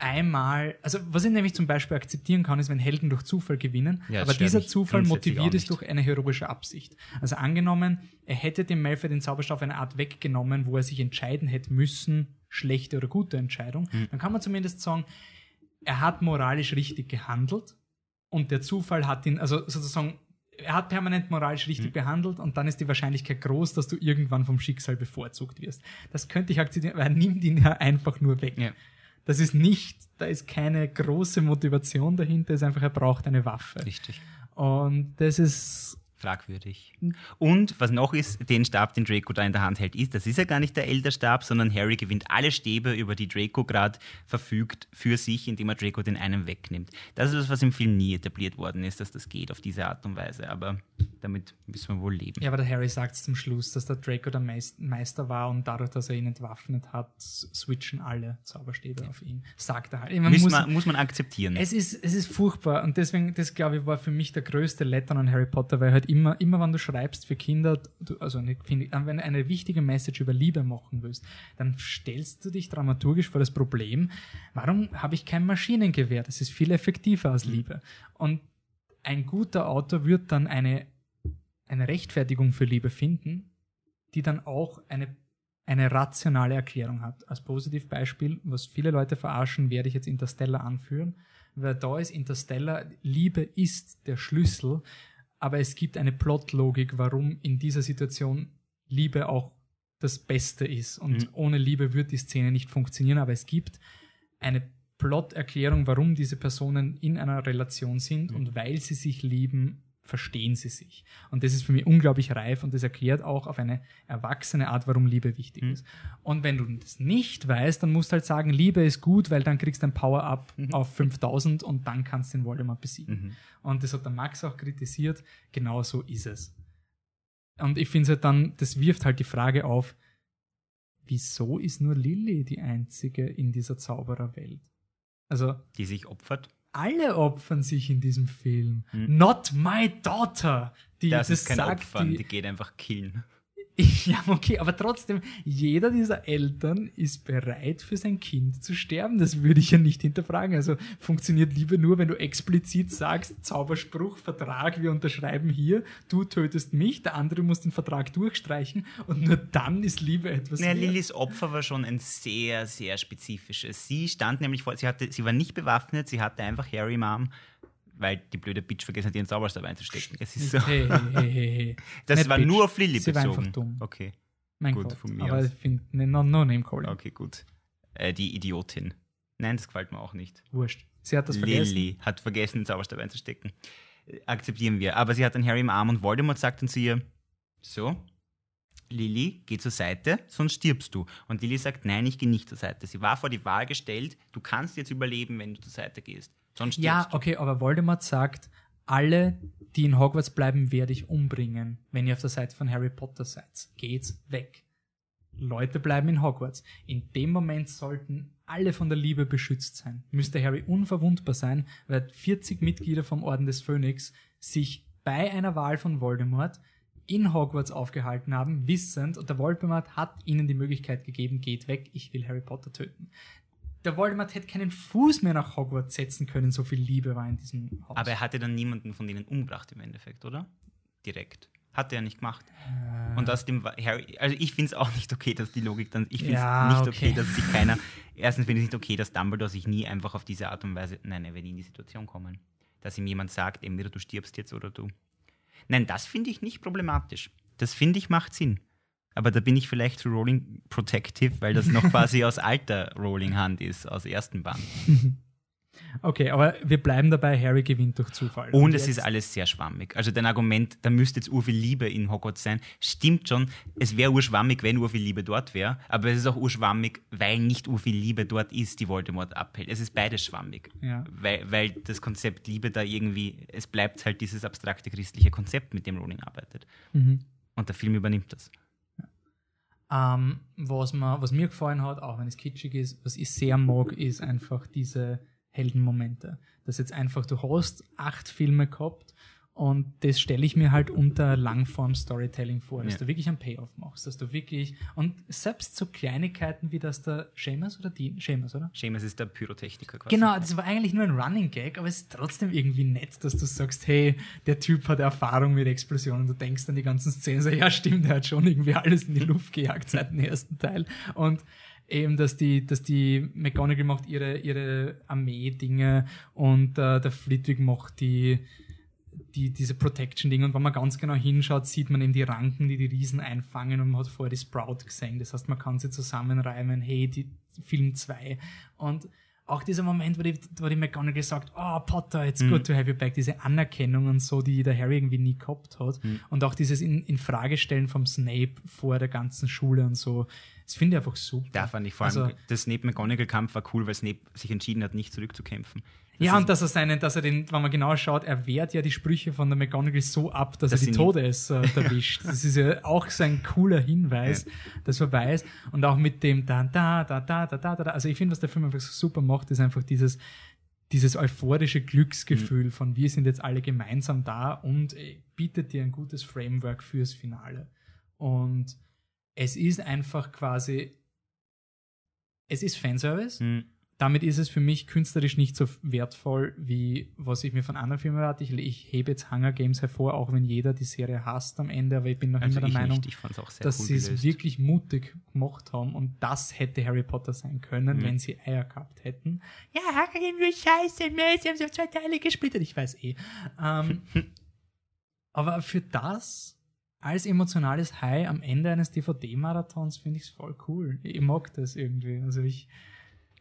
einmal, also was ich nämlich zum Beispiel akzeptieren kann, ist, wenn Helden durch Zufall gewinnen, Ja, aber dieser Zufall motiviert nicht. durch eine heroische Absicht. Also angenommen, er hätte dem Malfoy den Zauberstab auf eine Art weggenommen, wo er sich entscheiden hätte müssen, schlechte oder gute Entscheidung, Hm. dann kann man zumindest sagen, er hat moralisch richtig gehandelt und der Zufall hat ihn, also sozusagen, er hat permanent moralisch richtig Hm. behandelt und dann ist die Wahrscheinlichkeit groß, dass du irgendwann vom Schicksal bevorzugt wirst. Das könnte ich akzeptieren, weil er nimmt ihn ja einfach nur weg. Ja. Das ist nicht, da ist keine große Motivation dahinter, es ist einfach, er braucht eine Waffe. Richtig. Und das ist, Fragwürdig. Und was noch ist, den Stab, den Draco da in der Hand hält, ist, das ist ja gar nicht der Elderstab, sondern Harry gewinnt alle Stäbe, über die Draco gerade verfügt, für sich, indem er Draco den einen wegnimmt. Das ist das, was im Film nie etabliert worden ist, dass das geht auf diese Art und Weise. Aber damit müssen wir wohl leben. ja, aber der Harry sagt zum Schluss, dass der Draco der Meis- Meister war und dadurch, dass er ihn entwaffnet hat, switchen alle Zauberstäbe auf ihn. Sagt er halt. Man Muss muss- man, muss man akzeptieren. Es ist, es ist furchtbar und deswegen, das glaube ich, war für mich der größte Lettern an Harry Potter, weil halt immer, immer wenn du schreibst für Kinder, du, also eine, wenn du eine wichtige Message über Liebe machen willst, dann stellst du dich dramaturgisch vor das Problem, warum habe ich kein Maschinengewehr? Das ist viel effektiver als Liebe. Und ein guter Autor wird dann eine, eine Rechtfertigung für Liebe finden, die dann auch eine, eine rationale Erklärung hat. Als Positivbeispiel, was viele Leute verarschen, werde ich jetzt Interstellar anführen, weil da ist Interstellar, Liebe ist der Schlüssel, aber es gibt eine Plotlogik, warum in dieser Situation Liebe auch das Beste ist. Und Mhm. ohne Liebe wird die Szene nicht funktionieren, aber es gibt eine Plot-Erklärung, warum diese Personen in einer Relation sind und weil sie sich lieben, verstehen sie sich. Und das ist für mich unglaublich reif und das erklärt auch auf eine erwachsene Art, warum Liebe wichtig ist. Und wenn du das nicht weißt, dann musst du halt sagen, Liebe ist gut, weil dann kriegst du ein Power-Up auf 5000 und dann kannst du den Voldemort besiegen. Mhm. Und das hat der Max auch kritisiert. Genau so ist es. Und ich finde es halt dann, das wirft halt die Frage auf, wieso ist nur Lilly die einzige in dieser Zaubererwelt? Also, Die sich opfert. Alle opfern sich in diesem Film. Hm. Not my daughter. Die, Das, ist kein sagt Opfern, die, die geht einfach killen. *laughs* ja, okay, aber trotzdem, jeder dieser Eltern ist bereit, für sein Kind zu sterben. Das würde ich ja nicht hinterfragen. Also funktioniert Liebe nur, wenn du explizit sagst, Zauberspruch, Vertrag, wir unterschreiben hier, du tötest mich, der andere muss den Vertrag durchstreichen und nur dann ist Liebe etwas Naja. Lillys Opfer war schon ein sehr, sehr spezifisches. Sie stand nämlich vor, sie, hatte, sie war nicht bewaffnet, sie hatte einfach Harry Mom, weil die blöde Bitch vergessen hat, ihren Zauberstab einzustecken. Es ist so. Hey, hey, hey. *laughs* Das Nicht war Bitch. nur auf Lilly Sie war bezogen. einfach dumm. Okay, Mein Gut, Gott, von mir aber aus. ich finde, no, no name calling. okay, gut. Äh, die Idiotin. Nein, das gefällt mir auch nicht. Wurscht. Sie hat das vergessen. Lilly hat vergessen, den Zauberstab einzustecken. Äh, Akzeptieren wir. Aber sie hat dann Harry im Arm und Voldemort sagt dann zu ihr, so, Lilly, geh zur Seite, sonst stirbst du. Und Lilly sagt, nein, ich gehe nicht zur Seite. Sie war vor die Wahl gestellt, du kannst jetzt überleben, wenn du zur Seite gehst. Sonst stirbst Ja, du. okay, aber Voldemort sagt, alle, die in Hogwarts bleiben, werde ich umbringen, wenn ihr auf der Seite von Harry Potter seid. Geht's weg. Leute bleiben in Hogwarts. In dem Moment sollten alle von der Liebe beschützt sein. Müsste Harry unverwundbar sein, weil 40 Mitglieder vom Orden des Phönix sich bei einer Wahl von Voldemort in Hogwarts aufgehalten haben, wissend, und der Voldemort hat ihnen die Möglichkeit gegeben, geht weg, ich will Harry Potter töten. Der Voldemort hätte keinen Fuß mehr nach Hogwarts setzen können, so viel Liebe war in diesem Haus. Aber er hatte dann niemanden von denen umgebracht im Endeffekt, oder? Direkt. Hat er ja nicht gemacht. Und außerdem war Harry, also ich finde es auch nicht okay, dass die Logik dann, ich finde es Ja, nicht okay. okay. dass sich keiner, *laughs* erstens finde ich es nicht okay, dass Dumbledore sich nie einfach auf diese Art und Weise, nein, er wird nie in die Situation kommen, dass ihm jemand sagt, entweder du stirbst jetzt oder du. Nein, das finde ich nicht problematisch. Das finde ich macht Sinn. Aber da bin ich vielleicht zu Rowling Protective, weil das noch *laughs* quasi aus alter Rowling-Hand ist, aus ersten Band. *laughs* Okay, aber wir bleiben dabei, Harry gewinnt durch Zufall. Und es jetzt- ist alles sehr schwammig. Also dein Argument, da müsste jetzt urviel Liebe in Hogwarts sein, stimmt schon. Es wäre urschwammig, wenn urviel Liebe dort wäre. Aber es ist auch urschwammig, weil nicht urviel Liebe dort ist, die Voldemort abhält. Es ist beides schwammig. Ja. Weil, weil das Konzept Liebe da irgendwie, es bleibt halt dieses abstrakte christliche Konzept, mit dem Rowling arbeitet. Mhm. Und der Film übernimmt das. Ähm, was, mir, was mir gefallen hat, auch wenn es kitschig ist, was ich sehr mag, ist einfach diese Heldenmomente. Dass jetzt einfach, du hast acht Filme gehabt und das stelle ich mir halt unter Langform-Storytelling vor, dass Ja. du wirklich einen Payoff machst, dass du wirklich, und selbst so Kleinigkeiten wie das der Seamus oder die, Seamus, oder? Seamus ist der Pyrotechniker quasi. Genau, das war eigentlich nur ein Running Gag, aber es ist trotzdem irgendwie nett, dass du sagst, hey, der Typ hat Erfahrung mit Explosionen. Du denkst an die ganzen Szenen, so, ja, stimmt, er hat schon irgendwie alles in die Luft gejagt seit dem ersten Teil. Und eben, dass die, dass die McGonagall macht ihre, ihre Armee-Dinge und äh, der Flitwick macht die, die, diese Protection-Dinge. Und wenn man ganz genau hinschaut, sieht man eben die Ranken, die die Riesen einfangen und man hat vorher die Sprout gesehen. Das heißt, man kann sie zusammenreimen, hey, die Film 2. Und auch dieser Moment, wo die, wo die McGonagall sagt, oh, Potter, it's good to have you back, diese Anerkennung und so, die der Harry irgendwie nie gehabt hat. Und auch dieses in, in Frage stellen vom Snape vor der ganzen Schule und so. Das finde ich einfach super. Da fand ich vor allem, Also- der Snape-McGonagall-Kampf war cool, weil Snape sich entschieden hat, nicht zurückzukämpfen. Das Ja, und dass er seinen, dass er den, wenn man genau schaut, er wehrt ja die Sprüche von der McGonagall so ab, dass, Dass er die nie- Todesser erwischt. Das ist ja auch so ein cooler Hinweis, dass vorbei ist. Und auch mit dem da, da, da, da, da, da, da. Also ich finde, was der Film einfach so super macht, ist einfach dieses, dieses euphorische Glücksgefühl Mhm. von wir sind jetzt alle gemeinsam da und äh, bietet dir ein gutes Framework fürs Finale. Und es ist einfach quasi, es ist Fanservice Hm. damit ist es für mich künstlerisch nicht so wertvoll, wie was ich mir von anderen Filmen erwarte. Ich, ich hebe jetzt Hunger Games hervor, auch wenn jeder die Serie hasst am Ende, aber ich bin noch Also immer der ich Meinung, nicht, ich fand es auch sehr dass cool sie es gelöst. wirklich mutig gemacht haben und das hätte Harry Potter sein können, Mhm. wenn sie Eier gehabt hätten. Ja, Hunger Games nur scheiße, Mel, sie haben sie auf zwei Teile gesplittert, ich weiß eh. Ähm, *laughs* aber für das als emotionales High am Ende eines DVD-Marathons finde ich es voll cool. Ich mag das irgendwie. Also ich,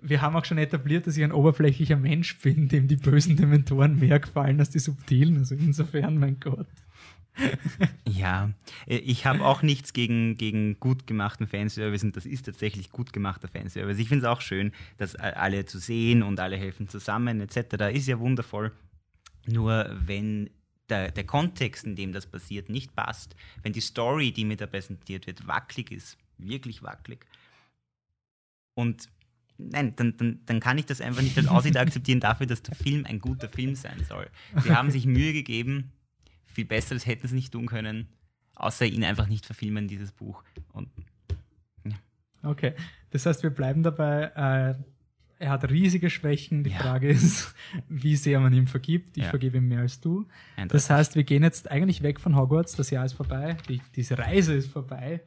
wir haben auch schon etabliert, dass ich ein oberflächlicher Mensch bin, dem die bösen Dementoren mehr gefallen als die subtilen. Also insofern, mein Gott. Ja, äh, ich habe auch nichts gegen, gegen gut gemachten Fanservice und das ist tatsächlich gut gemachter Fanservice. Ich finde es auch schön, dass alle zu sehen und alle helfen zusammen etc. Ist ja wundervoll. Nur wenn der, der Kontext, in dem das passiert, nicht passt, wenn die Story, die mir da präsentiert wird, wackelig ist, wirklich wackelig, und nein, dann, dann, dann kann ich das einfach nicht als Aussicht *laughs* akzeptieren dafür, dass der Film ein guter Film sein soll. Sie haben sich Mühe gegeben, viel Besseres hätten sie nicht tun können, außer ihn einfach nicht verfilmen, dieses Buch. Und Okay, das heißt, wir bleiben dabei. Äh, er hat riesige Schwächen. Die Ja. Frage ist, *laughs* wie sehr man ihm vergibt. Ich Ja. vergebe ihm mehr als du. eindeutig. Das heißt, wir gehen jetzt eigentlich weg von Hogwarts. Das Jahr ist vorbei. Die, diese Reise ist vorbei.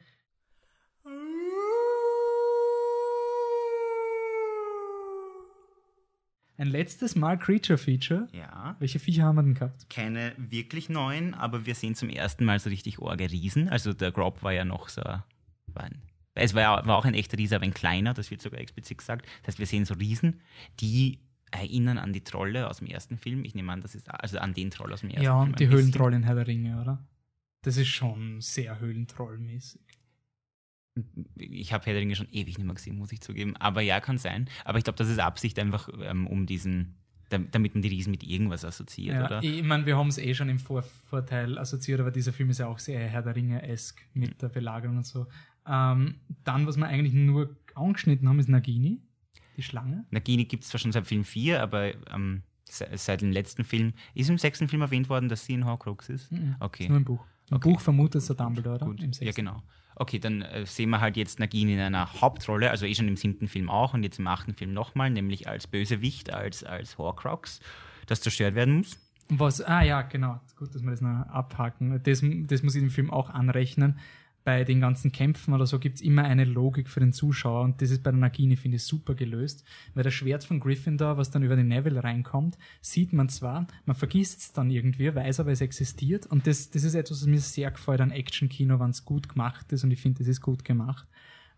Ein letztes Mal Creature Feature. ja, Welche Viecher haben wir denn gehabt? keine wirklich neuen, aber wir sehen zum ersten Mal so richtig orge Riesen. Also der Grob war ja noch so, war ein, es war, ja, war auch ein echter Riese, aber ein kleiner, das wird sogar explizit gesagt. Das heißt, wir sehen so Riesen, die erinnern an die Trolle aus dem ersten Film. Ich nehme an, das ist also an den Troll aus dem ersten Ja, Film. und die ein bisschen. Höhlentroll in Herr der Ringe, oder? Das ist schon sehr Höhlentrollmäßig. Ich habe Herr der Ringe schon ewig nicht mehr gesehen, muss ich zugeben. Aber ja, kann sein. Aber ich glaube, das ist Absicht einfach, ähm, um diesen, dam- damit man die Riesen mit irgendwas assoziiert, Ja, oder? ich meine, wir haben es eh schon im Vor Vorteil assoziiert, aber dieser Film ist ja auch sehr Herr der Ringe-esk mit der Belagerung und so. Ähm, dann, was wir eigentlich nur angeschnitten haben, ist Nagini, die Schlange. Nagini gibt es zwar schon seit Film 4, aber ähm, se seit dem letzten Film. Ist im sechsten Film erwähnt worden, dass sie in Horcrux ist? Mhm. Okay. Ist nur im Buch. Im Okay. Buch vermutet es der Dumbledore, oder? Gut. Im Ja, sechsten. genau. Okay, dann äh, sehen wir halt jetzt Nagini in einer Hauptrolle, also eh schon im siebten Film auch und jetzt im achten Film nochmal, nämlich als Bösewicht, als, als Horcrux, das zerstört werden muss. Was, ah ja, genau. Gut, dass wir das noch abhaken. Das, das muss ich dem Film auch anrechnen. Bei den ganzen Kämpfen oder so gibt's immer eine Logik für den Zuschauer und das ist bei der Nagini, finde ich, super gelöst. Weil das Schwert von Gryffindor, was dann über den Neville reinkommt, sieht man zwar, man vergisst es dann irgendwie, weiß aber, es existiert und das, das ist etwas, was mir sehr gefällt an Action-Kino, wenn es gut gemacht ist und ich finde, das ist gut gemacht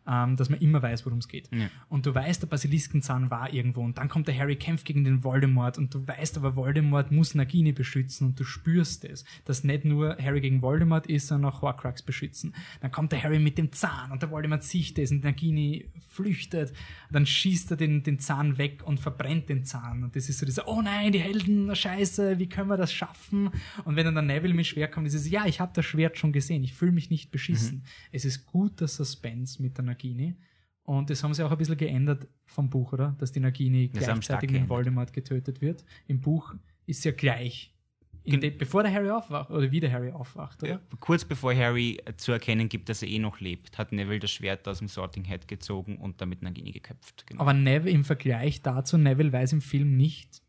ähm, dass man immer weiß, worum es geht. Ja. Und du weißt, der Basiliskenzahn war irgendwo und dann kommt der Harry, kämpft gegen den Voldemort und du weißt aber, Voldemort muss Nagini beschützen und du spürst es, dass nicht nur Harry gegen Voldemort ist, sondern auch Horcrux beschützen. Dann kommt der Harry mit dem Zahn und der Voldemort sieht es und Nagini flüchtet, dann schießt er den, den Zahn weg und verbrennt den Zahn und das ist so dieser, oh nein, die Helden, scheiße, wie können wir das schaffen? Und wenn dann der Neville mit Schwert kommt, ist es, ja, ich habe das Schwert schon gesehen, ich fühle mich nicht beschissen. Es ist guter Suspense mit der Nagini. Und das haben sie auch ein bisschen geändert vom Buch, oder? Dass die Nagini Das gleichzeitig mit. Voldemort getötet wird. Im Buch ist sie ja gleich. Dem, bevor der Harry aufwacht, oder wie der Harry aufwacht, oder? Kurz bevor Harry zu erkennen gibt, dass er eh noch lebt, hat Neville das Schwert aus dem Sorting Hat gezogen und damit Nagini geköpft. Genau. Aber Neville im Vergleich dazu, Neville weiß im Film nicht,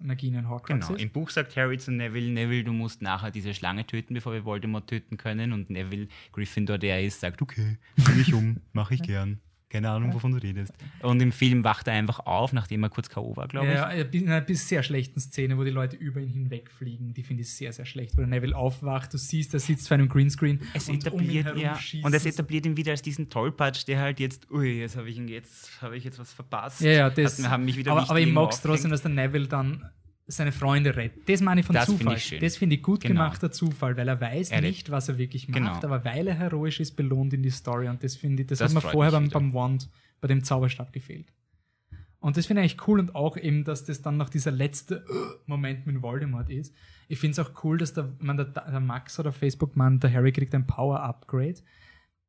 Nagini ein Horcrux Genau, ist. im Buch sagt Harry zu Neville, Neville, du musst nachher diese Schlange töten, bevor wir Voldemort töten können. Und Neville, Gryffindor, der ist, sagt, okay, bring mich um, mache ich *laughs* gern. Keine Ahnung, wovon du redest. Und im Film wacht er einfach auf, nachdem er kurz K.O. war, glaube ich. Ja, in einer bis sehr schlechten Szene, wo die Leute über ihn hinwegfliegen. Die finde ich sehr, sehr schlecht. Wo der Neville aufwacht, du siehst, er sitzt vor einem Greenscreen Es und um ihn etabliert, herum ja. Und es etabliert ihn wieder als diesen Tollpatsch, der halt jetzt, ui, jetzt habe ich ihn jetzt, habe ich jetzt was verpasst. Ja, ja, das. Hat, haben mich wieder aber, aber ich mag es trotzdem, dass der Neville dann seine Freunde rettet. Das meine ich von Das Zufall. ich schön. Das finde ich gut Genau. gemachter Zufall, weil er weiß Er nicht, was er wirklich macht, Genau. aber weil er heroisch ist, belohnt in die Story. Und das finde ich, das, Das hat mir vorher beim, beim Wand, bei dem Zauberstab gefehlt. Und das finde ich eigentlich cool und auch eben, dass das dann noch dieser letzte Moment mit Voldemort ist. Ich finde es auch cool, dass der, man, der, der Max oder Facebook meint, der Harry kriegt ein Power-Upgrade.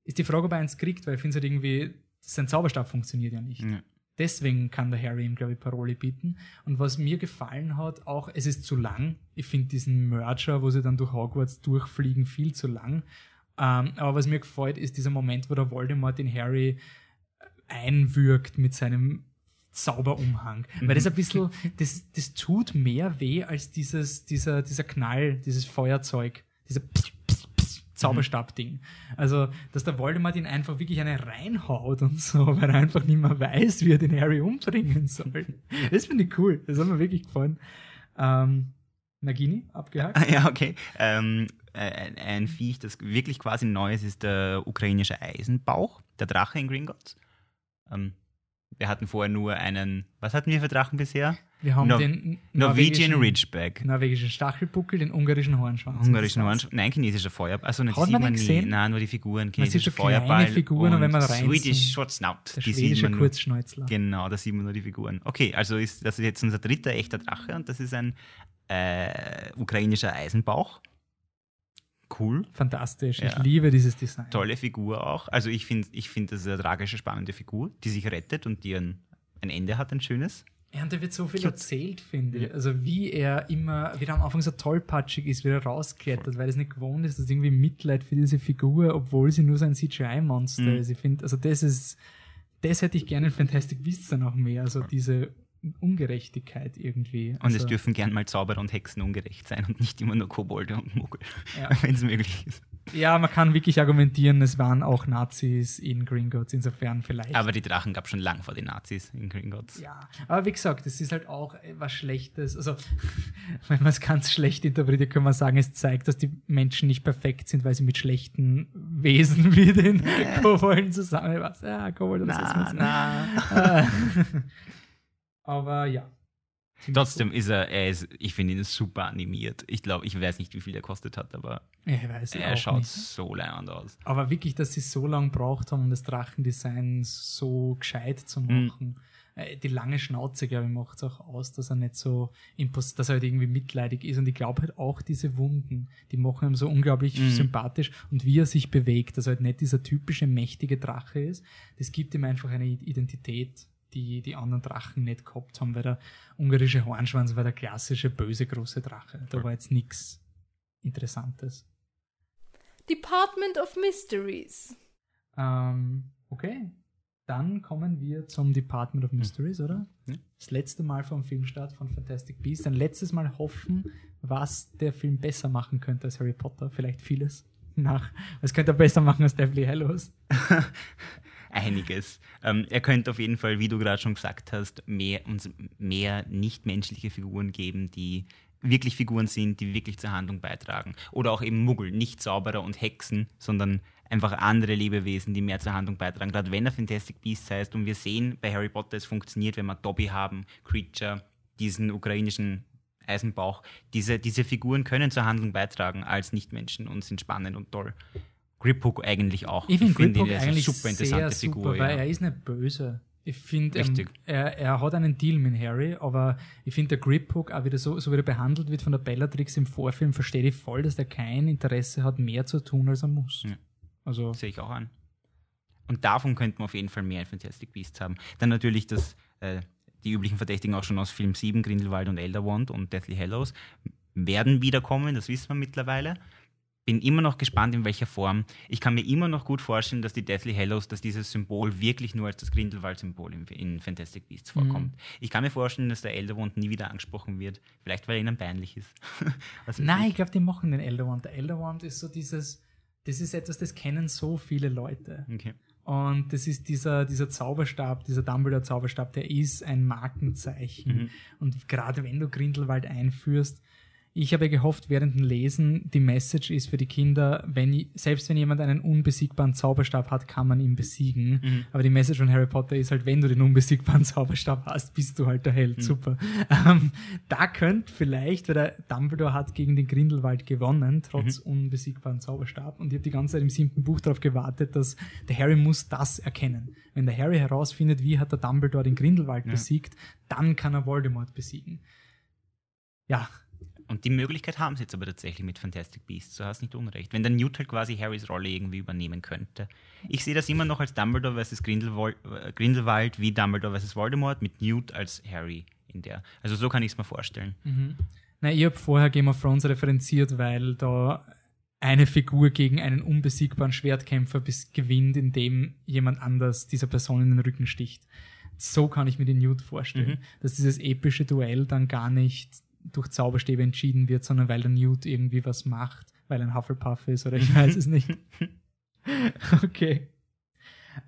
Ist die Frage, ob er eins kriegt, weil ich finde es halt irgendwie, sein Zauberstab funktioniert ja nicht. Ja. Deswegen kann der Harry ihm, glaube ich, Paroli bieten. Und was mir gefallen hat, auch, es ist zu lang. Ich finde diesen Merger, wo sie dann durch Hogwarts durchfliegen, viel zu lang. Ähm, aber was mir gefällt, ist dieser Moment, wo der Voldemort den Harry einwürgt mit seinem Zauberumhang. Weil das ein bisschen, das, das tut mehr weh als dieses, dieser, dieser Knall, dieses Feuerzeug, dieser Pss, Pss, Pss Zauberstab-Ding. Also, dass der Voldemort ihn einfach wirklich eine reinhaut und so, weil er einfach nicht mehr weiß, wie er den Harry umbringen soll. Das finde ich cool. Das hat mir wirklich gefallen. Ähm, Nagini, abgehakt. Ah, ja, okay. Ähm, äh, ein, ein Viech, das wirklich quasi neu ist, ist der ukrainische Eisenbauch, der Drache in Gringotts. Ähm, wir hatten vorher nur einen, was hatten wir für Drachen bisher? Wir haben Nor- den Norwegian Ridgeback. norwegischen Stachelbuckel, den ungarischen Hornschwanz. Ungarischen das. Orange. Nein, chinesischer Feuerball. Also nicht, Hat man sieht man den nie. gesehen? Nein, nur die Figuren. Man sieht so kleine. Figuren und wenn man Swedish reinzoomt- Short Snout. Der Die sieht schwedische man nur. Kurzschnäuzler. Genau, da sieht man nur die Figuren. Okay, also ist das ist jetzt unser dritter echter Drache und das ist ein äh, ukrainischer Eisenbauch. Cool. Fantastisch. Ich Ja. liebe dieses Design. Tolle Figur auch. Also ich finde, ich find, das ist eine tragische, spannende Figur, die sich rettet und die ein, ein Ende hat, ein schönes. Ja, und da wird so viel Cute. erzählt, finde ich. Also wie er immer wieder am Anfang so tollpatschig ist, wie er rausklettert, weil es nicht gewohnt ist, dass irgendwie Mitleid für diese Figur, obwohl sie nur so ein CGI-Monster Mhm. ist. Ich finde, also das ist, das hätte ich gerne in Fantastic Beasts dann auch mehr, also diese Ungerechtigkeit irgendwie. Und also, es dürfen gern mal Zauberer und Hexen ungerecht sein und nicht immer nur Kobolde und Mogel, Ja. *laughs* wenn es möglich ist. Ja, man kann wirklich argumentieren, es waren auch Nazis in Gringotts, insofern vielleicht. Aber die Drachen gab es schon lang vor den Nazis in Gringotts. Ja, aber wie gesagt, es ist halt auch was Schlechtes. Also, *laughs* wenn man es ganz schlecht interpretiert, kann man sagen, es zeigt, dass die Menschen nicht perfekt sind, weil sie mit schlechten Wesen *laughs* wie den Kobolden zusammen was. Ja, Kobold oder Na, na. Aber ja. Trotzdem ist er, er ist, ich finde ihn super animiert. Ich glaube, ich weiß nicht, wie viel der kostet hat, aber er schaut nicht. so leibend aus. Aber wirklich, dass sie so lange braucht haben, um das Drachendesign so gescheit zu Mhm. machen. Äh, Die lange Schnauze, glaube ich, macht es auch aus, dass er nicht so dass er halt irgendwie mitleidig ist. Und ich glaube halt auch diese Wunden, die machen ihm so unglaublich Mhm. sympathisch. Und wie er sich bewegt, dass er halt nicht dieser typische mächtige Drache ist, das gibt ihm einfach eine Identität, die die anderen Drachen nicht gehabt haben, weil der ungarische Hornschwanz war der klassische böse große Drache. Da war jetzt nichts Interessantes. Department of Mysteries. Ähm, okay. Dann kommen wir zum Department of Mysteries, oder? Ja. Das letzte Mal vom Filmstart von Fantastic Beasts. Ein letztes Mal hoffen, was der Film besser machen könnte als Harry Potter. Vielleicht vieles *laughs* nach. Was könnte er besser machen als Deathly Hallows? *laughs* Einiges. Ähm, er könnte auf jeden Fall, wie du gerade schon gesagt hast, mehr, uns mehr nichtmenschliche Figuren geben, die wirklich Figuren sind, die wirklich zur Handlung beitragen. Oder auch eben Muggel, nicht Zauberer und Hexen, sondern einfach andere Lebewesen, die mehr zur Handlung beitragen. Gerade wenn er Fantastic Beasts heißt und wir sehen bei Harry Potter, es funktioniert, wenn wir Dobby haben, Creature, diesen ukrainischen Eisenbauch. Diese, diese Figuren können zur Handlung beitragen als Nichtmenschen und sind spannend und toll. Griphook eigentlich auch. Ich finde find Griphook ihn eine eigentlich super interessante sehr Figur. super, weil ja. er ist nicht böse. Ich finde, ähm, Richtig. er, er hat einen Deal mit Harry, aber ich finde, der Griphook, auch wieder so, so wie er behandelt wird von der Bellatrix im Vorfilm, verstehe ich voll, dass der kein Interesse hat, mehr zu tun, als er muss. Ja. Also, Sehe ich auch an. Und davon könnten wir auf jeden Fall mehr in Fantastic Beasts haben. Dann natürlich das, äh, die üblichen Verdächtigen auch schon aus Film 7, Grindelwald und Elderwand und Deathly Hallows, werden wiederkommen, das wissen wir mittlerweile. Bin immer noch gespannt, in welcher Form. Ich kann mir immer noch gut vorstellen, dass die Deathly Hallows, dass dieses Symbol wirklich nur als das Grindelwald-Symbol in, in Fantastic Beasts vorkommt. Mhm. Ich kann mir vorstellen, dass der Elderwand nie wieder angesprochen wird. Vielleicht, weil er ihnen peinlich ist. *laughs* Weiß nein, ich. ich glaube, die machen den Elder Wand. Der Elder Wand ist so dieses, das ist etwas, das kennen so viele Leute. Okay. Und das ist dieser, dieser Zauberstab, dieser Dumbledore-Zauberstab, der ist ein Markenzeichen. Mhm. Und gerade wenn du Grindelwald einführst, ich habe gehofft während dem Lesen, die Message ist für die Kinder, wenn, selbst wenn jemand einen unbesiegbaren Zauberstab hat, kann man ihn besiegen. Mhm. Aber die Message von Harry Potter ist halt, wenn du den unbesiegbaren *laughs* Zauberstab hast, bist du halt der Held. Mhm. Super. *laughs* Ähm, da könnte vielleicht, weil der Dumbledore hat gegen den Grindelwald gewonnen, trotz Mhm. unbesiegbaren Zauberstab. Und ich habe die ganze Zeit im siebten Buch darauf gewartet, dass der Harry muss das erkennen. Wenn der Harry herausfindet, wie hat der Dumbledore den Grindelwald Ja. besiegt, dann kann er Voldemort besiegen. Ja, Und die Möglichkeit haben sie jetzt aber tatsächlich mit Fantastic Beasts, du hast nicht unrecht. Wenn der Newt halt quasi Harrys Rolle irgendwie übernehmen könnte. Ich sehe das immer noch als Dumbledore vs. Grindelwald, äh, Grindelwald wie Dumbledore vs. Voldemort mit Newt als Harry in der. Also so kann ich es mir vorstellen. Mhm. Na, ich habe vorher Game of Thrones referenziert, weil da eine Figur gegen einen unbesiegbaren Schwertkämpfer bis gewinnt, indem jemand anders dieser Person in den Rücken sticht. So kann ich mir den Newt vorstellen. Mhm. Dass dieses epische Duell dann gar nicht durch Zauberstäbe entschieden wird, sondern weil der Newt irgendwie was macht, weil ein Hufflepuff ist oder ich weiß es nicht. *laughs* okay.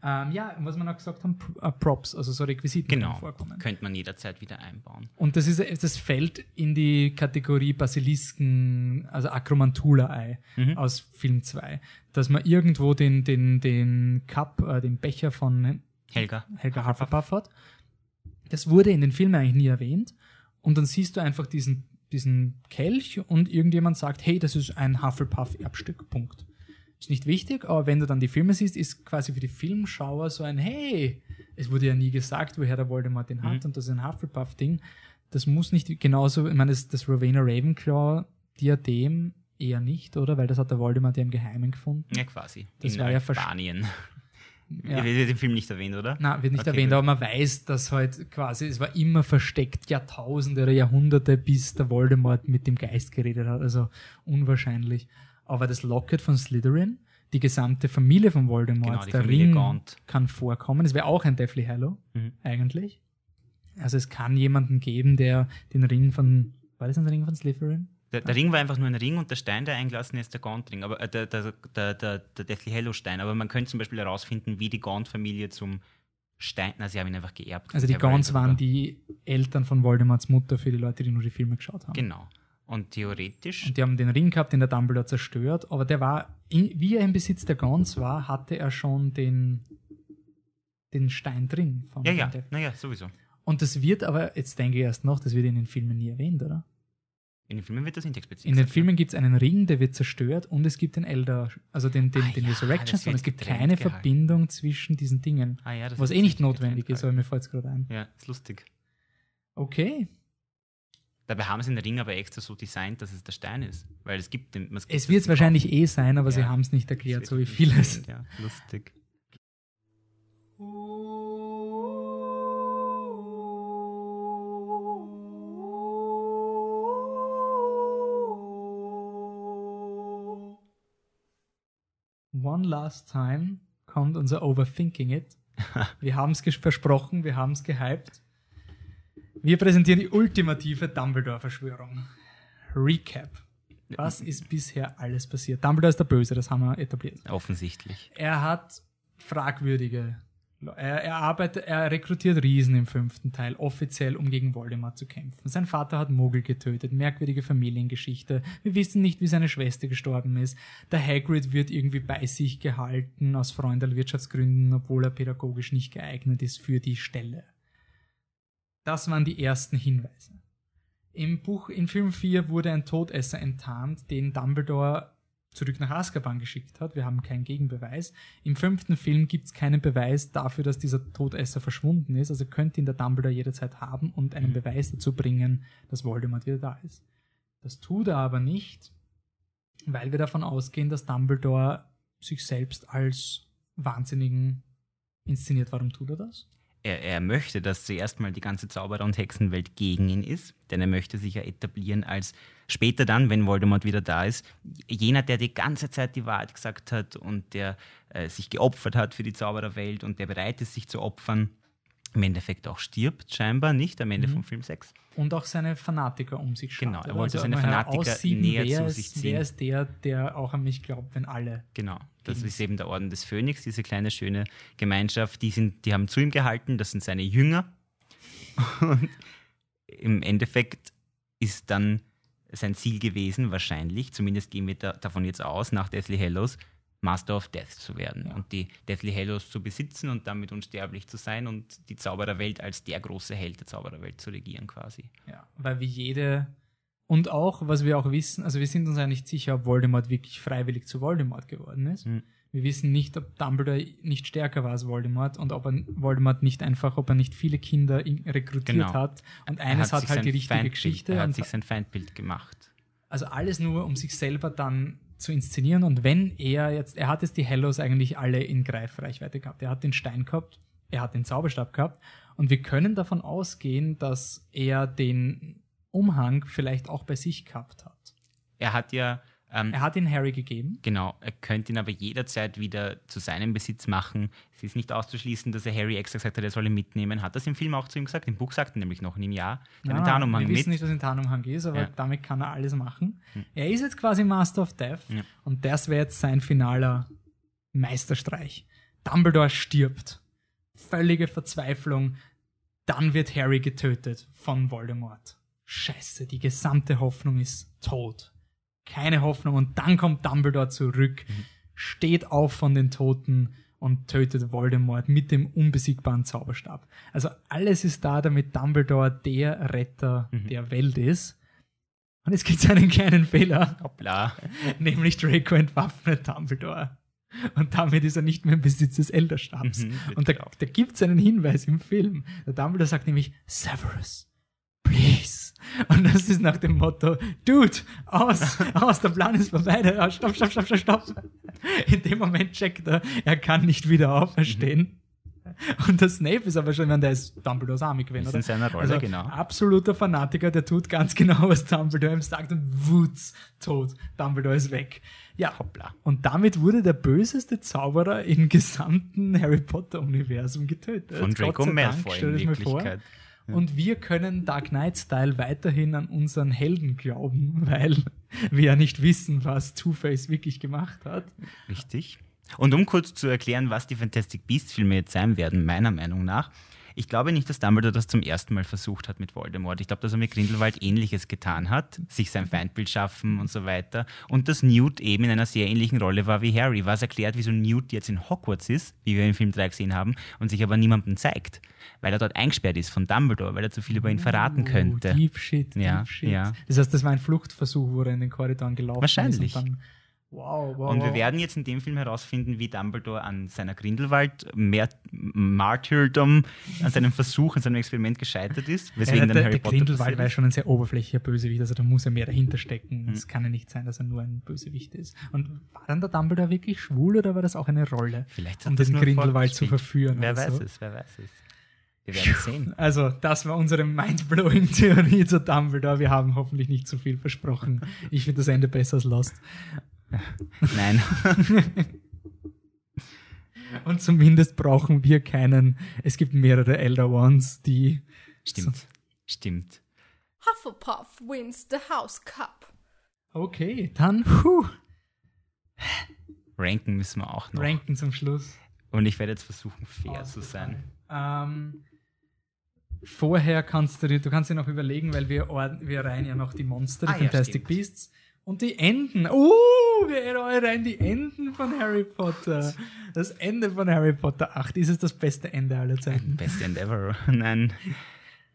Ähm, ja, und was wir noch gesagt haben, P- äh, Props, also so Requisiten Genau. vorkommen. Könnte man jederzeit wieder einbauen. Und das, ist, das fällt in die Kategorie Basilisken, also Akromantula-Ei Mhm. aus Film 2. Dass man irgendwo den, den, den Cup, äh, den Becher von Helga. Helga Hufflepuff hat. Das wurde in den Filmen eigentlich nie erwähnt. Und dann siehst du einfach diesen, diesen Kelch und irgendjemand sagt, hey, das ist ein Hufflepuff-Erbstück, Punkt. Ist nicht wichtig, aber wenn du dann die Filme siehst, ist quasi für die Filmschauer so ein, hey, es wurde ja nie gesagt, woher der Voldemort den hat Mhm. und das ist ein Hufflepuff-Ding. Das muss nicht genauso, ich meine, das, das Rowena Ravenclaw-Diadem eher nicht, oder? Weil das hat der Voldemort ja im Geheimen gefunden. Ja, quasi. Das in war ja Spanien. Ja. Wird im Film nicht erwähnt, oder? Na, wird nicht Okay, erwähnt, gut. aber man weiß, dass halt quasi, es war immer versteckt, Jahrtausende oder Jahrhunderte, bis der Voldemort mit dem Geist geredet hat. Also unwahrscheinlich. Aber das Locket von Slytherin, die gesamte Familie von Voldemort, Genau, der Familie Ring Gaunt. kann vorkommen. Es wäre auch ein Deathly Hallow, Mhm. eigentlich. Also es kann jemanden geben, der den Ring von, war das ein Ring von Slytherin? Der, der Ring war einfach nur ein Ring und der Stein, der eingelassen ist, der Gaunt-Ring, aber äh, der, der, der, der, Deathly Hallow-Stein. Aber man könnte zum Beispiel herausfinden, wie die Gaunt-Familie zum Stein, na, sie haben ihn einfach geerbt. Also die Gaunts waren die Eltern von Voldemorts Mutter für die Leute, die nur die Filme geschaut haben. Genau. Und theoretisch, Und die haben den Ring gehabt, den der Dumbledore zerstört, aber der war, wie er im Besitz der Gauns war, hatte er schon den, den Stein drin. Von ja, ja, naja, sowieso. Und das wird aber, jetzt denke ich erst noch, das wird in den Filmen nie erwähnt, oder? In den Filmen wird das nicht explizit In den Filmen gibt es einen Ring, der wird zerstört und es gibt den Elder, also den, den, Ah den ja, Resurrection Stone. Es gibt keine gehalten. Verbindung zwischen diesen Dingen. Ah, ja, das Was eh nicht notwendig ist, aber mir fällt es gerade ein. Ja, ist lustig. Okay. Dabei haben sie den Ring aber extra so designt, dass es der Stein ist. Weil es gibt den. Es, wird es wahrscheinlich eh sein, aber sie Ja. haben es nicht erklärt, so wie vieles. Ja, lustig. One Last Time kommt unser Overthinking It. *laughs* Wir haben es versprochen, wir haben es gehypt. Wir präsentieren die ultimative Dumbledore-Verschwörung. Recap. Was ist bisher alles passiert? Dumbledore ist der Böse, das haben wir etabliert. Offensichtlich. Er hat fragwürdige. Er, er, arbeitet, er rekrutiert Riesen im fünften Teil, offiziell, um gegen Voldemort zu kämpfen. Sein Vater hat Mogel getötet, merkwürdige Familiengeschichte. Wir wissen nicht, wie seine Schwester gestorben ist. Der Hagrid wird irgendwie bei sich gehalten, aus Freundelwirtschaftsgründen, obwohl er pädagogisch nicht geeignet ist für die Stelle. Das waren die ersten Hinweise. Im Buch, in Film 4 wurde ein Todesser enttarnt, den Dumbledore zurück nach Azkaban geschickt hat. Wir haben keinen Gegenbeweis. Im fünften Film gibt es keinen Beweis dafür, dass dieser Todesser verschwunden ist. Also könnte ihn der Dumbledore jederzeit haben und einen Beweis dazu bringen, dass Voldemort wieder da ist. Das tut er aber nicht, weil wir davon ausgehen, dass Dumbledore sich selbst als Wahnsinnigen inszeniert. Warum tut er das? Er, er möchte, dass zuerst mal die ganze Zauberer- und Hexenwelt gegen ihn ist, denn er möchte sich ja etablieren als später dann, wenn Voldemort wieder da ist, jener, der die ganze Zeit die Wahrheit gesagt hat und der äh, sich geopfert hat für die Zaubererwelt und der bereit ist, sich zu opfern, im Endeffekt auch stirbt, scheinbar nicht am Ende Mhm. vom Film 6. Und auch seine Fanatiker um sich schaut. Genau, er wollte seine mal Fanatiker näher zu ist, sich ziehen. Wer ist der, der auch an mich glaubt, wenn alle Genau, das ist eben der Orden des Phönix, diese kleine schöne Gemeinschaft. Die, sind, die haben zu ihm gehalten, das sind seine Jünger. *laughs* Und im Endeffekt ist dann sein Ziel gewesen, wahrscheinlich, zumindest gehen wir da, davon jetzt aus, nach Deathly Hallows, Master of Death zu werden Ja. und die Deathly Hallows zu besitzen und damit unsterblich zu sein und die Zaubererwelt als der große Held der Zaubererwelt zu regieren quasi. Ja, weil wie jede. Und auch, was wir auch wissen, also wir sind uns ja nicht sicher, ob Voldemort wirklich freiwillig zu Voldemort geworden ist. Hm. Wir wissen nicht, ob Dumbledore nicht stärker war als Voldemort und ob er Voldemort nicht einfach, ob er nicht viele Kinder in- rekrutiert Genau. hat. Und eines hat, sich halt die richtige Feindbild- Geschichte. Er hat und sich sein Feindbild gemacht. also alles nur, um sich selber dann zu inszenieren. Und wenn er jetzt, er hat jetzt die Hallows eigentlich alle in Greifreichweite gehabt. Er hat den Stein gehabt, er hat den Zauberstab gehabt. Und wir können davon ausgehen, dass er den Umhang vielleicht auch bei sich gehabt hat. Er hat ja ähm, Er hat ihn Harry gegeben. Genau, er könnte ihn aber jederzeit wieder zu seinem Besitz machen. Es ist nicht auszuschließen, dass er Harry extra gesagt hat, er soll ihn mitnehmen. Hat das im Film auch zu ihm gesagt? Im Buch sagt er nämlich noch in einem Jahr. Der Ja, ja, Tarnumhang wir mit. wissen nicht, was ein Tarnumhang ist, aber Ja. Hm. damit kann er alles machen. Er ist jetzt quasi Master of Death Ja. und das wäre jetzt sein finaler Meisterstreich. Dumbledore stirbt. Völlige Verzweiflung. Dann wird Harry getötet von Voldemort. Scheiße, die gesamte Hoffnung ist tot. Keine Hoffnung. Und dann kommt Dumbledore zurück, Mhm. steht auf von den Toten und tötet Voldemort mit dem unbesiegbaren Zauberstab. Also alles ist da, damit Dumbledore der Retter Mhm. der Welt ist. Und es gibt einen kleinen Fehler, Hoppla. *laughs* nämlich Draco entwaffnet Dumbledore. Und damit ist er nicht mehr im Besitz des Elderstabs. Mhm, und da, da gibt es einen Hinweis im Film. Der Dumbledore sagt nämlich, Severus, please. Und das ist nach dem Motto, Dude, aus, aus, der Plan ist vorbei. Der- Stopp, stopp, stopp, stopp, stopp. In dem Moment checkt er, er kann nicht wieder auferstehen. Und der Snape ist aber schon, meine, der ist Dumbledores Army gewesen, Ist oder? in seiner Rolle, also, genau. Absoluter Fanatiker, der tut ganz genau, was Dumbledore ihm sagt und wutz, tot. Dumbledore ist weg. Ja, Hoppla. und damit wurde der böseste Zauberer im gesamten Harry Potter-Universum getötet. Von Draco Malfoy stell in mal vor. Und wir können Dark Knight-Style weiterhin an unseren Helden glauben, *laughs* weil wir ja nicht wissen, was Two-Face wirklich gemacht hat. Richtig. Und um kurz zu erklären, was die Fantastic Beasts-Filme jetzt sein werden, meiner Meinung nach, ich glaube nicht, dass Dumbledore das zum ersten Mal versucht hat mit Voldemort. Ich glaube, dass er mit Grindelwald ähnliches getan hat, sich sein Feindbild schaffen und so weiter. Und dass Newt eben in einer sehr ähnlichen Rolle war wie Harry, was erklärt, wieso Newt jetzt in Hogwarts ist, wie wir im Film 3 gesehen haben, und sich aber niemandem zeigt. Weil er dort eingesperrt ist von Dumbledore, weil er zu viel über ihn verraten könnte. Oh, Deep Shit, Deep Ja, Shit. ja. Das heißt, das war ein Fluchtversuch, wo er in den Korridoren gelaufen Wahrscheinlich. ist. Dann, wow, wow, Und wir werden jetzt in dem Film herausfinden, wie Dumbledore an seiner Grindelwald mehr Martyrdom, an seinem Versuch, an seinem Experiment gescheitert ist, weswegen ja, dann der, Harry der Potter Grindelwald passiert war schon ein sehr oberflächlicher Bösewicht, also da muss ja mehr dahinter stecken. Hm. Es kann ja nicht sein, dass er nur ein Bösewicht ist. Und war dann der Dumbledore wirklich schwul oder war das auch eine Rolle? Vielleicht um den Grindelwald zu verführen. Wer weiß so. es, wer weiß es. Wir werden sehen. Also, das war unsere mindblowing *laughs* Theorie zu Dumbledore. Wir haben hoffentlich nicht zu viel versprochen. Ich finde das Ende besser als Lost. *laughs* Nein. *laughs* Und zumindest brauchen wir keinen. Es gibt mehrere Elder Ones, die. Stimmt. Stimmt. Hufflepuff wins the House Cup. Okay, dann puh, Ranken müssen wir auch noch. ranken zum Schluss. Und ich werde jetzt versuchen, fair zu sein. Ähm, vorher kannst du dir, du kannst dir noch überlegen, weil wir, wir reihen ja noch die Monster, die Ah, ja, Fantastic stimmt. Beasts und die Enden. Uh, wir reihen die Enden von Harry Potter. Das Ende von Harry Potter 8. Ist es das beste Ende aller Zeiten? Best End ever. *laughs* Nein.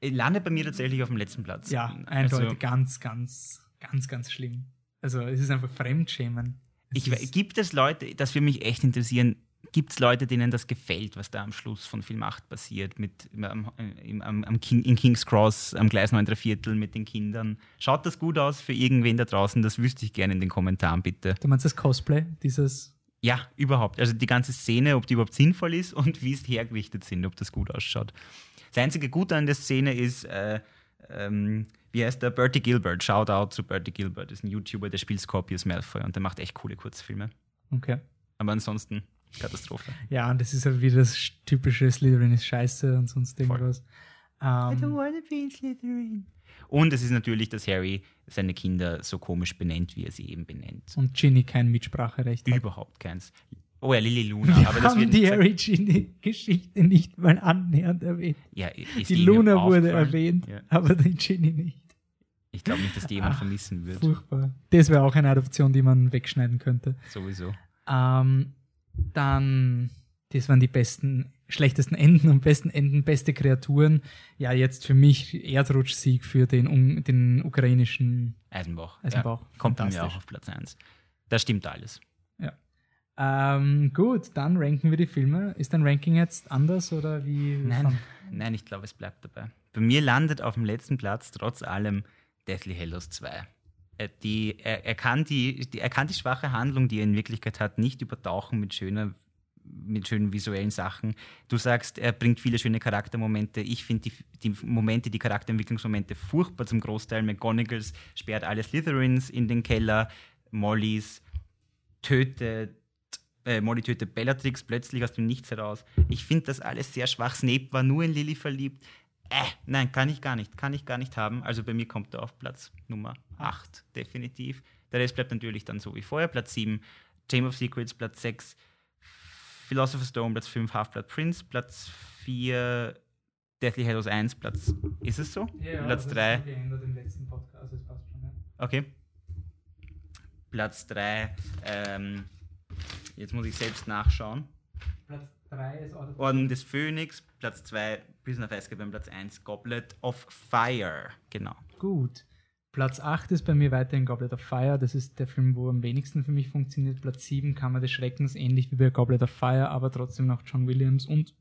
Landet bei mir tatsächlich auf dem letzten Platz. Ja, eindeutig. Also, ganz, ganz, ganz, ganz schlimm. Also, es ist einfach Fremdschämen. Es ich, gibt es Leute, das würde mich echt interessieren, gibt es Leute, denen das gefällt, was da am Schluss von Film 8 passiert, mit, am, im- am, am King, in King's Cross, am Gleis 9 Viertel mit den Kindern? Schaut das gut aus für irgendwen da draußen? Das wüsste ich gerne in den Kommentaren, bitte. du meinst das Cosplay? Dieses. Ja, überhaupt. Also die ganze Szene, ob die überhaupt sinnvoll ist und wie es hergerichtet sind, ob das gut ausschaut. Das einzige Gute an der Szene ist, äh, ähm, wie heißt der? Bertie Gilbert. Shoutout zu Bertie Gilbert. Das ist ein YouTuber, der spielt Scorpius Malfoy und der macht echt coole Kurzfilme. Okay. Aber ansonsten Katastrophe. Ja, und das ist halt wieder das typische Slytherin ist scheiße und sonst irgendwas. Ähm, wanna be in Slytherin. Und es ist natürlich, dass Harry seine Kinder so komisch benennt, wie er sie eben benennt. und Ginny kein Mitspracherecht hat. Überhaupt keins. Oh ja, Lily Luna. Wir aber das haben wird die Harry Ginny Geschichte nicht mal annähernd erwähnt. Ja, ist Die Luna wurde erwähnt, Ja. aber die Ginny nicht. Ich glaube nicht, dass die jemand Ach, vermissen wird. Furchtbar. Das wäre auch eine Adoption, die man wegschneiden könnte. Sowieso. Ähm, dann, das waren die besten, schlechtesten Enden und besten Enden, beste Kreaturen. Ja, jetzt für mich Erdrutschsieg für den, Un- den ukrainischen Eisenbach. Eisenbach. Ja, kommt bei mir Fantastisch. auch auf Platz 1. Das stimmt alles. Ähm, gut, dann ranken wir die Filme. Ist dein Ranking jetzt anders oder wie? Nein, nein, ich glaube, es bleibt dabei. Bei mir landet auf dem letzten Platz trotz allem Deathly Hallows 2. Er, die, er, er, kann die, die, er kann die schwache Handlung, die er in Wirklichkeit hat, nicht übertauchen mit schöner mit schönen visuellen Sachen. Du sagst, er bringt viele schöne Charaktermomente. Ich finde die, die Momente, die Charakterentwicklungsmomente furchtbar zum Großteil. McGonagalls sperrt alle Slytherins in den Keller. Mollys tötet, äh, Molly tötet Bellatrix plötzlich aus dem Nichts heraus. Ich finde das alles sehr schwach. Snape war nur in Lily verliebt. Äh, nein, kann ich gar nicht. Kann ich gar nicht haben. Also bei mir kommt er auf Platz Nummer 8, definitiv. Der Rest bleibt natürlich dann so wie vorher. Platz 7, Chamber of Secrets, Platz 6, Philosopher's Stone, Platz 5, Half-Blood Prince, Platz 4, Deathly Hallows 1, Platz. Ist es so? Platz 3. geändert im letzten Podcast, das passt schon. Ja. Okay. Platz 3, ähm, jetzt muss ich selbst nachschauen. Platz 3 ist Order Orden des Phönix, Platz 2, Prisoner of Azkaban, Platz 1, Goblet of Fire. Genau. Gut. Platz 8 ist bei mir weiterhin Goblet of Fire. Das ist der Film, wo am wenigsten für mich funktioniert. Platz 7 Kammer des Schreckens, ähnlich wie bei Goblet of Fire, aber trotzdem noch John Williams und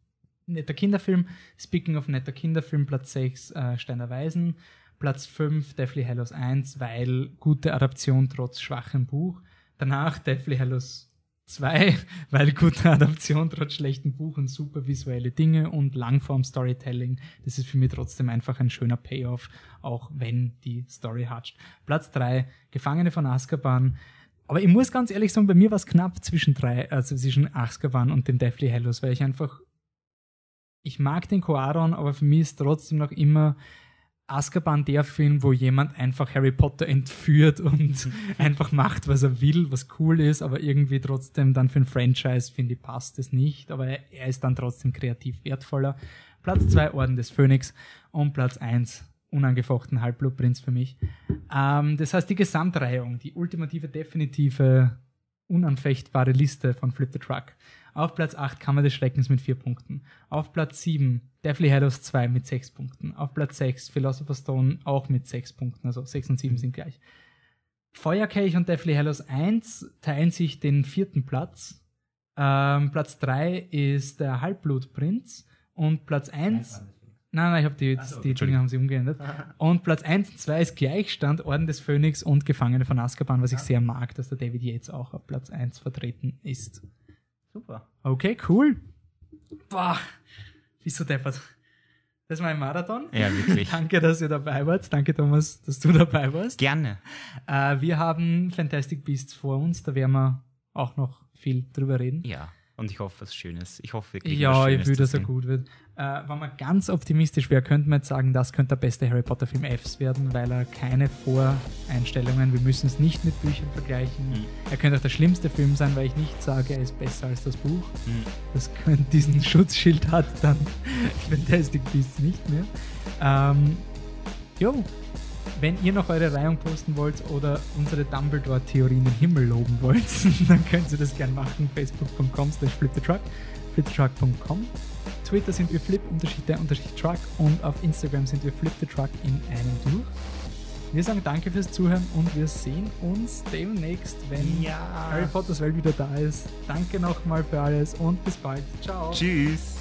netter Kinderfilm. Speaking of netter Kinderfilm, Platz 6 äh, Steiner Weisen. Platz 5 Deathly Hallows 1, weil gute Adaption trotz schwachem Buch. Danach Deathly Hallows 2, *laughs* weil gute Adaption trotz schlechtem Buch und super visuelle Dinge und Langform-Storytelling. Das ist für mich trotzdem einfach ein schöner Payoff, auch wenn die Story hatscht. Platz 3, Gefangene von Azkaban. Aber ich muss ganz ehrlich sagen, bei mir war es knapp zwischen drei, also zwischen Azkaban und dem Deathly Hallows, weil ich einfach, ich mag den Koaron, aber für mich ist trotzdem noch immer Azkaban der Film, wo jemand einfach Harry Potter entführt und *laughs* einfach macht, was er will, was cool ist, aber irgendwie trotzdem dann für ein Franchise, finde ich, passt es nicht. Aber er, er ist dann trotzdem kreativ wertvoller. Platz 2 Orden des Phönix und Platz 1 unangefochten Halbblutprinz für mich. Ähm, das heißt, die Gesamtreihung, die ultimative, definitive, unanfechtbare Liste von Flip the Truck. Auf Platz 8 Kammer des Schreckens mit 4 Punkten. Auf Platz 7 Deathly Hallows 2 mit 6 Punkten. Auf Platz 6 Philosopher's Stone auch mit 6 Punkten. Also 6 und 7 sind gleich. Feuerkelch und Deathly Hallows 1 teilen sich den vierten Platz. Ähm, Platz 3 ist der Halbblutprinz und Platz 1 Nein, nein, ich habe die, die Dinge haben sie umgeändert. Und Platz 1 und 2 ist Gleichstand, Orden des Phönix und Gefangene von Azkaban, was ich sehr mag, dass der David Yates auch auf Platz 1 vertreten ist. Super. Okay, cool. Boah, bist du deppert. Das war ein Marathon. Ja, wirklich. *laughs* Danke, dass ihr dabei wart. Danke, Thomas, dass du dabei warst. Gerne. Äh, wir haben Fantastic Beasts vor uns, da werden wir auch noch viel drüber reden. Ja. Und ich hoffe was Schönes. Ich hoffe wirklich, Ja, ich will, dass er gut wird. Äh, wenn man ganz optimistisch wäre, könnte man jetzt sagen, das könnte der beste Harry Potter Film Fs werden, weil er keine Voreinstellungen, wir müssen es nicht mit Büchern vergleichen. Mhm. Er könnte auch der schlimmste Film sein, weil ich nicht sage, er ist besser als das Buch. Mhm. Das könnte diesen *laughs* Schutzschild hat dann *laughs* Fantastic Beasts nicht mehr. Ähm, jo, wenn ihr noch eure Reihung posten wollt oder unsere Dumbledore-Theorien im Himmel loben wollt, *laughs* dann könnt ihr das gerne machen. Facebook.com slash flipthetruck, flipthetruck.com. Twitter sind wir flip unterschied unterschied truck und auf Instagram sind wir flipthetruck in einem durch. Wir sagen danke fürs Zuhören und wir sehen uns demnächst, wenn Ja. Harry Potters Welt wieder da ist. Danke nochmal für alles und bis bald. Ciao. Tschüss.